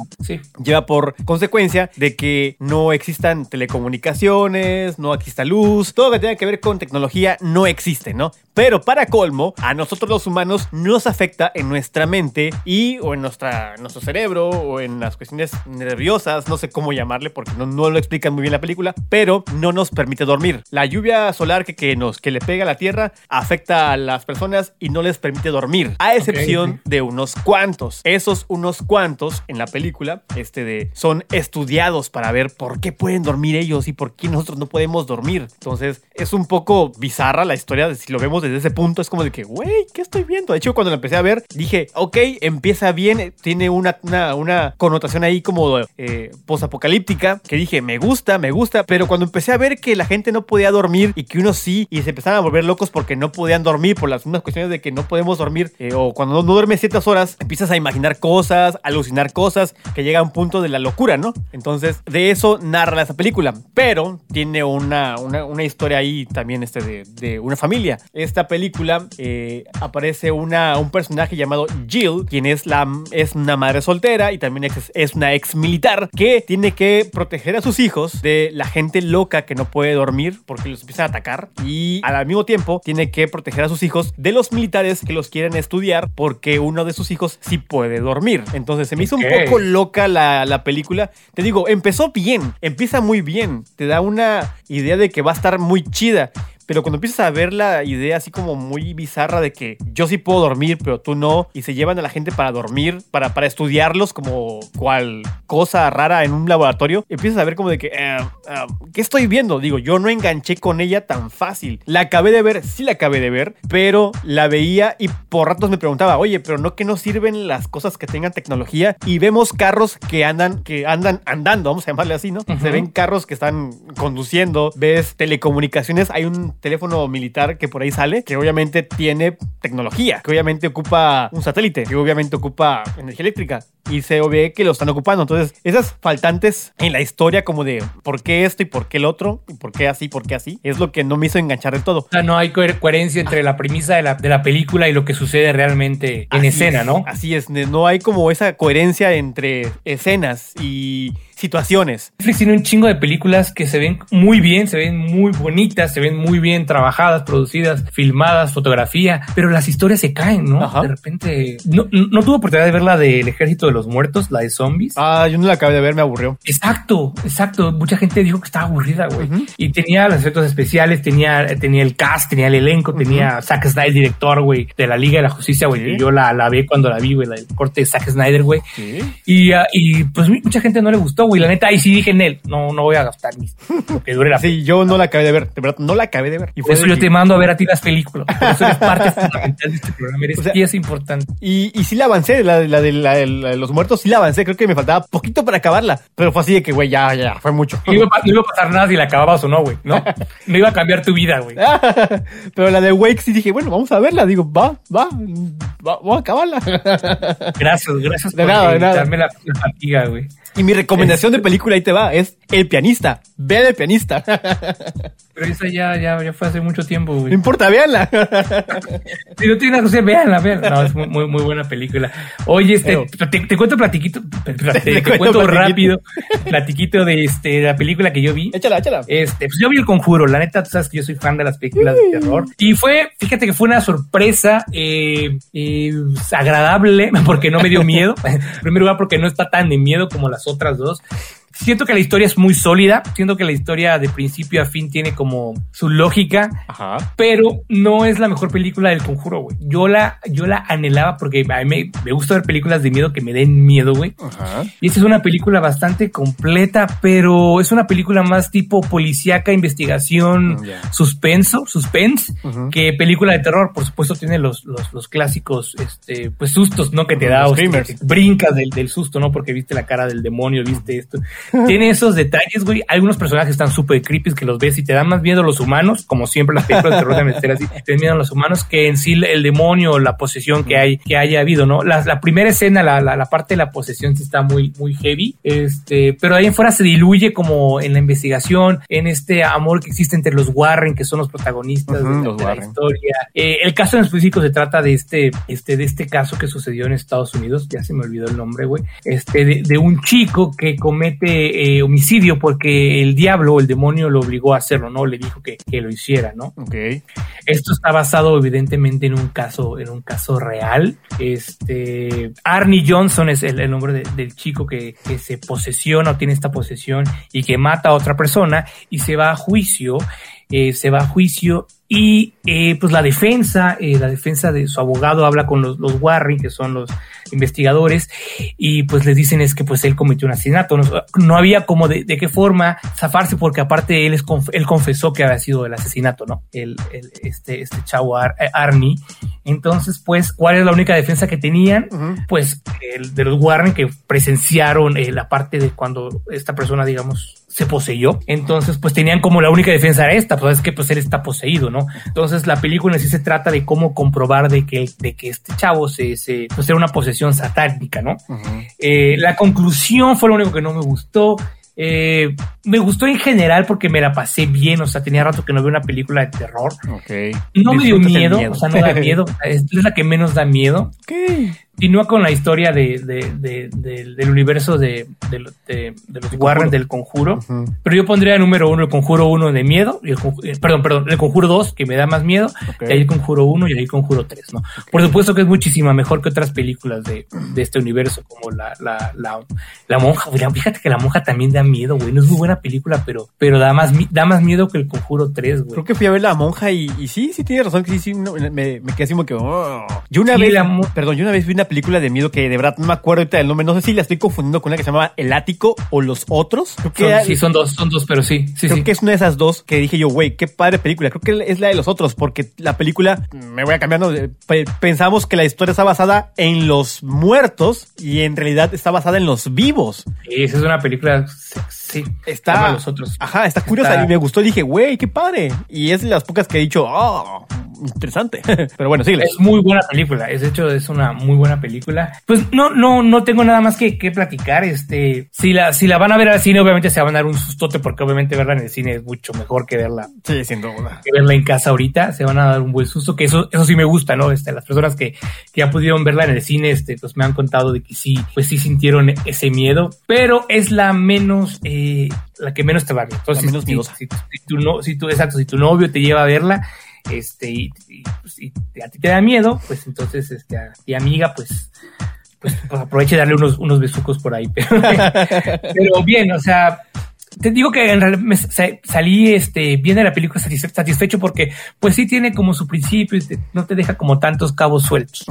lleva por consecuencia de que no existan telecomunicaciones, no exista luz, todo lo que tenga que ver con tecnología no existe, ¿no? Pero para colmo, a nosotros los humanos nos afecta en nuestra mente y o en nuestra, nuestro cerebro o en las cuestiones nerviosas, no sé cómo llamarle porque no, no lo explican muy bien la película, pero no nos permite dormir. La lluvia solar que, que nos, que le pega a la Tierra afecta a las personas y no les permite dormir, a excepción de unos cuantos. Esos unos cuantos en la película este de, son estudiados para ver por qué pueden dormir ellos y por qué nosotros no podemos dormir. Entonces es un poco bizarra la historia, de, si lo vemos desde ese punto, es como de que, güey, ¿qué estoy viendo? De hecho, cuando la empecé a ver, dije, ok, empieza bien, eh, tiene una, una, connotación ahí como eh, posapocalíptica, que dije, me gusta, me gusta, pero cuando empecé a ver que la gente no podía dormir y que unos sí, y se empezaban a volver locos porque no podían dormir por las mismas cuestiones de que no podemos dormir, eh, o cuando no, no duermes ciertas horas, empiezas a imaginar cosas, alucinar cosas, que llega a un punto de la locura, ¿no? Entonces, de eso narra esa película, pero tiene una, una, una historia ahí también este de, de una familia. Esta película eh, aparece una, un personaje llamado Jill, quien es, la, es una madre soltera y también es, es una ex militar que tiene que proteger a sus hijos de la gente loca que no puede dormir porque los empiezan a atacar y al mismo tiempo tiene que proteger a sus hijos de los militares que los quieren estudiar porque uno de sus hijos sí puede dormir. Entonces se me hizo un poco loca la, la película. Te digo, empezó bien, empieza muy bien, te da una idea de que va a estar muy chida. Pero cuando empiezas a ver la idea así como muy bizarra de que yo sí puedo dormir, pero tú no, y se llevan a la gente para dormir, para, para estudiarlos como cual cosa rara en un laboratorio, empiezas a ver como de que, eh, eh, ¿qué estoy viendo? Digo, yo no enganché con ella tan fácil. La acabé de ver, sí la acabé de ver, pero la veía y por ratos me preguntaba, oye, pero no que no sirven las cosas que tengan tecnología y vemos carros que andan, que andan andando, vamos a llamarle así, ¿no? Se ven carros que están conduciendo, ves telecomunicaciones, hay un teléfono militar que por ahí sale, que obviamente tiene tecnología, que obviamente ocupa un satélite, que obviamente ocupa energía eléctrica y se ve que lo están ocupando. Entonces, esas faltantes en la historia como de por qué esto y por qué el otro, y por qué así, por qué así, es lo que no me hizo enganchar de todo. O sea, no hay coher- coherencia entre la premisa de la, de la película y lo que sucede realmente en Así escena, es, ¿no? Así es, no hay como esa coherencia entre escenas y situaciones. Netflix tiene un chingo de películas que se ven muy bien, se ven muy bonitas, se ven muy bien trabajadas, producidas, filmadas, fotografía, pero las historias se caen, ¿no? Ajá. De repente, no, no tuve oportunidad de ver la del Ejército de los Muertos, la de zombies. Ah, yo no la acabé de ver, me aburrió. Exacto, exacto. Mucha gente dijo que estaba aburrida, güey. Y tenía los efectos especiales, tenía, tenía el cast, tenía el elenco, tenía Zack Snyder, director, güey, de la Liga de la Justicia, güey, Sí. yo la, la vi cuando la vi, güey, la del corte de Zack Snyder, güey. Sí. Y, ah, y pues mucha gente no le gustó, güey. La neta, ahí sí dije en él, no, no voy a gastar mis, lo que dure la Sí, yo no la acabé de ver, de verdad, no la acabé de ver. Y Por eso yo que- te mando a ver a ti las películas. Por eso eres parte fundamental de este programa. Eres O sea, pieza importante. Y, y sí la avancé, la, la, de la- la de los muertos sí la avancé, creo que me faltaba poquito para acabarla, pero fue así de que, güey, ya, ya, fue mucho. No iba, a no iba a pasar nada si la acababas o no, güey, ¿no? No iba a cambiar tu vida, güey. pero la de Wake sí dije, bueno, vamos a verla, digo, va, va, va vamos a acabarla. Gracias, gracias De por nada, de la fatiga, güey. Y mi recomendación de película, ahí te va, es El Pianista, vean El Pianista. Pero esa ya, ya, ya fue hace mucho tiempo, no importa, véanla. Si no tiene nada que hacer, véanla, véanla. No, es muy, muy, muy buena película. Oye, este, te, te cuento platiquito, te, te- cuento rápido, platiquito de este, la película que yo vi. échala, échala. Este, pues yo vi el conjuro, la neta, tú sabes que yo soy fan de las películas de terror. Y fue, fíjate que fue una sorpresa eh, eh, agradable, porque no me dio miedo. en primer lugar, porque no está tan de miedo como las otras dos. Siento que la historia es muy sólida, siento que la historia de principio a fin tiene como su lógica, Ajá. pero no es la mejor película del conjuro, güey. Yo la, yo la anhelaba porque a mí me, me gusta ver películas de miedo que me den miedo, güey. Y esta es una película bastante completa, pero es una película más tipo policíaca, investigación, Mm, suspenso, suspense, que película de terror. Por supuesto tiene los, los, los clásicos, este, pues sustos, ¿no? Que te da, los o sea, screamers. que brincas del, del susto, ¿no? Porque viste la cara del demonio, viste esto. tiene esos detalles, güey. Algunos personajes están súper creepy que los ves y te dan más miedo los humanos, como siempre las películas de terror ser así, te dan miedo a los humanos que en sí el demonio o la posesión que hay, que haya habido, ¿no? La, la primera escena, la, la, la parte de la posesión sí está muy, muy heavy, este, pero ahí en fuera se diluye como en la investigación, en este amor que existe entre los Warren, que son los protagonistas de, los de la historia. Eh, el caso en específico se trata de este, este, de este caso que sucedió en Estados Unidos, ya se me olvidó el nombre, güey, este, de, de un chico que comete eh, homicidio porque el diablo o el demonio lo obligó a hacerlo, ¿no? Le dijo que, que lo hiciera, ¿no? Ok. Esto está basado evidentemente en un caso, en un caso real. Este Arnie Johnson es el, el nombre de- del chico que, que se posesiona o tiene esta posesión y que mata a otra persona y se va a juicio. eh, se va a juicio y eh, pues la defensa, eh, la defensa de su abogado habla con los, los Warren, que son los investigadores, y pues les dicen es que pues él cometió un asesinato. No, no había como de, de qué forma zafarse porque aparte él, es conf- él confesó que había sido el asesinato, ¿no? El, el- este, este chavo Ar- eh, Arnie. Entonces, pues, ¿cuál es la única defensa que tenían? Pues el de los Warren que presenciaron eh, la parte de cuando esta persona, digamos, se poseyó. Entonces, pues tenían como la única defensa era esta, pues es que pues él está poseído, ¿no? Entonces, la película en sí se trata de cómo comprobar de que, de que este chavo se, se pues era una posesión satánica, ¿no? Eh, la conclusión fue lo único que no me gustó. Eh, me gustó en general porque me la pasé bien, o sea, tenía rato que no veo una película de terror. Ok. No me dio miedo, o sea, no da miedo, es, la que menos da miedo. Ok. Continúa con la historia de, de- de- de- del universo de, de, lo- de- de los Warren del Conjuro. Pero yo pondría número uno el Conjuro 1 de miedo, y el Conju- eh, perdón, perdón, el Conjuro 2 que me da más miedo, y ahí el Conjuro 1 y ahí el Conjuro 3, ¿no? Por supuesto que es muchísima mejor que otras películas de, de este universo, como la, la, la, la monja. Güey, fíjate que la monja también da miedo, güey. No es muy buena película, pero, pero da, más, da más miedo que el Conjuro 3, güey. Creo que fui a ver la monja y, y sí, sí tiene razón que sí, sí, no, me, me quedé así como que... oh. Yo una Sí, vez, la perdón, yo una vez vi una película de miedo que de verdad no me acuerdo ahorita del nombre, no sé si la estoy confundiendo con una que se llamaba El Ático o Los Otros. Creo que, Son- era- sí, son dos, son dos, pero sí, sí, creo sí. que es una de esas dos que dije yo, güey, qué padre película. Creo que es la de Los Otros porque la película, me voy a cambiar, ¿no? Pe- pensamos que la historia está basada en los muertos y en realidad está basada en los vivos. Sí, esa es una película, sí, Está. Los otros. Ajá, está curiosa Está- y me gustó. Dije, güey, qué padre. Y es de las pocas que he dicho, oh, interesante. Pero bueno, síguele. Es muy buena película, es de hecho es una muy buena película. Pues no, no, no tengo nada más que, que platicar. Este, si la, si la van a ver al cine, obviamente se van a dar un sustote, porque obviamente verla en el cine es mucho mejor que verla, Sí, sin duda. que verla en casa ahorita. Se van a dar un buen susto, que eso, eso sí me gusta, ¿no? Este, las personas que, que ya pudieron verla en el cine, este, pues me han contado de que sí, pues sí sintieron ese miedo, pero es la menos, eh, la que menos te va a ver. Entonces, La menos si- si, si tu no, si tu, exacto, si tu novio te lleva a verla, este, y, y, pues, y a ti te da miedo, pues entonces, este, a ti amiga, pues, pues, pues, aproveche y darle unos, unos besucos por ahí. Pero, pero bien, o sea, te digo que en realidad me sa- salí este, bien de la película satisfe- satisfecho porque pues sí tiene como su principio y te- no te deja como tantos cabos sueltos.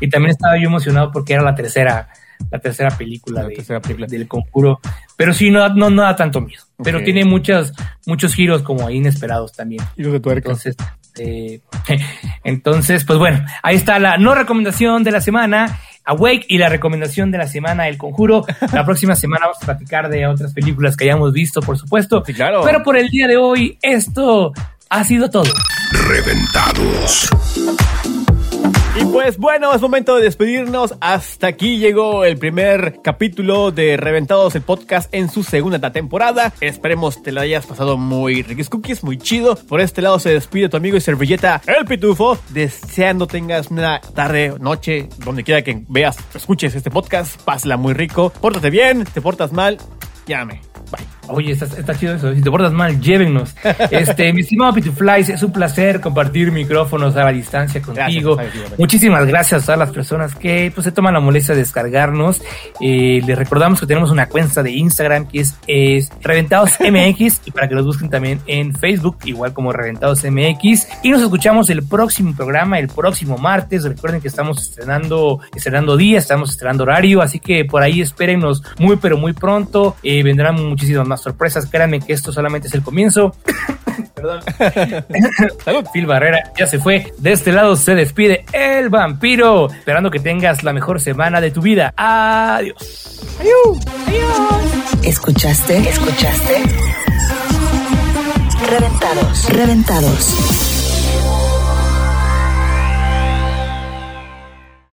Y también estaba yo emocionado porque era la tercera, la tercera película, La de- tercera película. del conjuro. Pero sí, no, no, no da tanto miedo. Pero Ok. tiene muchos, muchos giros como inesperados también. Hijo de tuerca. Entonces, eh, entonces, pues bueno, ahí está la no recomendación de la semana, Awake, y la recomendación de la semana, El Conjuro. La próxima semana vamos a platicar de otras películas que hayamos visto, por supuesto. Sí, claro. Pero por el día de hoy, esto ha sido todo. Reventados. Y pues bueno, es momento de despedirnos. Hasta aquí llegó el primer capítulo de Reventados el podcast en su segunda temporada. Esperemos te la hayas pasado muy riquis cookies, muy chido. Por este lado se despide tu amigo y servilleta El Pitufo, deseando tengas una tarde, noche, donde quiera que veas, escuches este podcast, pásala muy rico. Pórtate bien, te portas mal, llame. Bye. Oye, está, está chido eso. Si te portas mal, llévennos. Este, mi estimado Pituflies, es un placer compartir micrófonos a la distancia contigo. Gracias. Muchísimas gracias a todas las personas que pues, se toman la molestia de descargarnos. Eh, les recordamos que tenemos una cuenta de Instagram que es, es Reventados MX y para que los busquen también en Facebook, igual como Reventados MX. Y nos escuchamos el próximo programa, el próximo martes. Recuerden que estamos estrenando, estrenando día, estamos estrenando horario, así que por ahí espérennos muy, pero muy pronto. Eh, vendrán muchísimas más sorpresas. Créanme que esto solamente es el comienzo. Perdón. Salud. Phil Barrera ya se fue. De este lado se despide el vampiro. Esperando que tengas la mejor semana de tu vida. Adiós. ¿Escuchaste? ¿Escuchaste? Reventados. Reventados.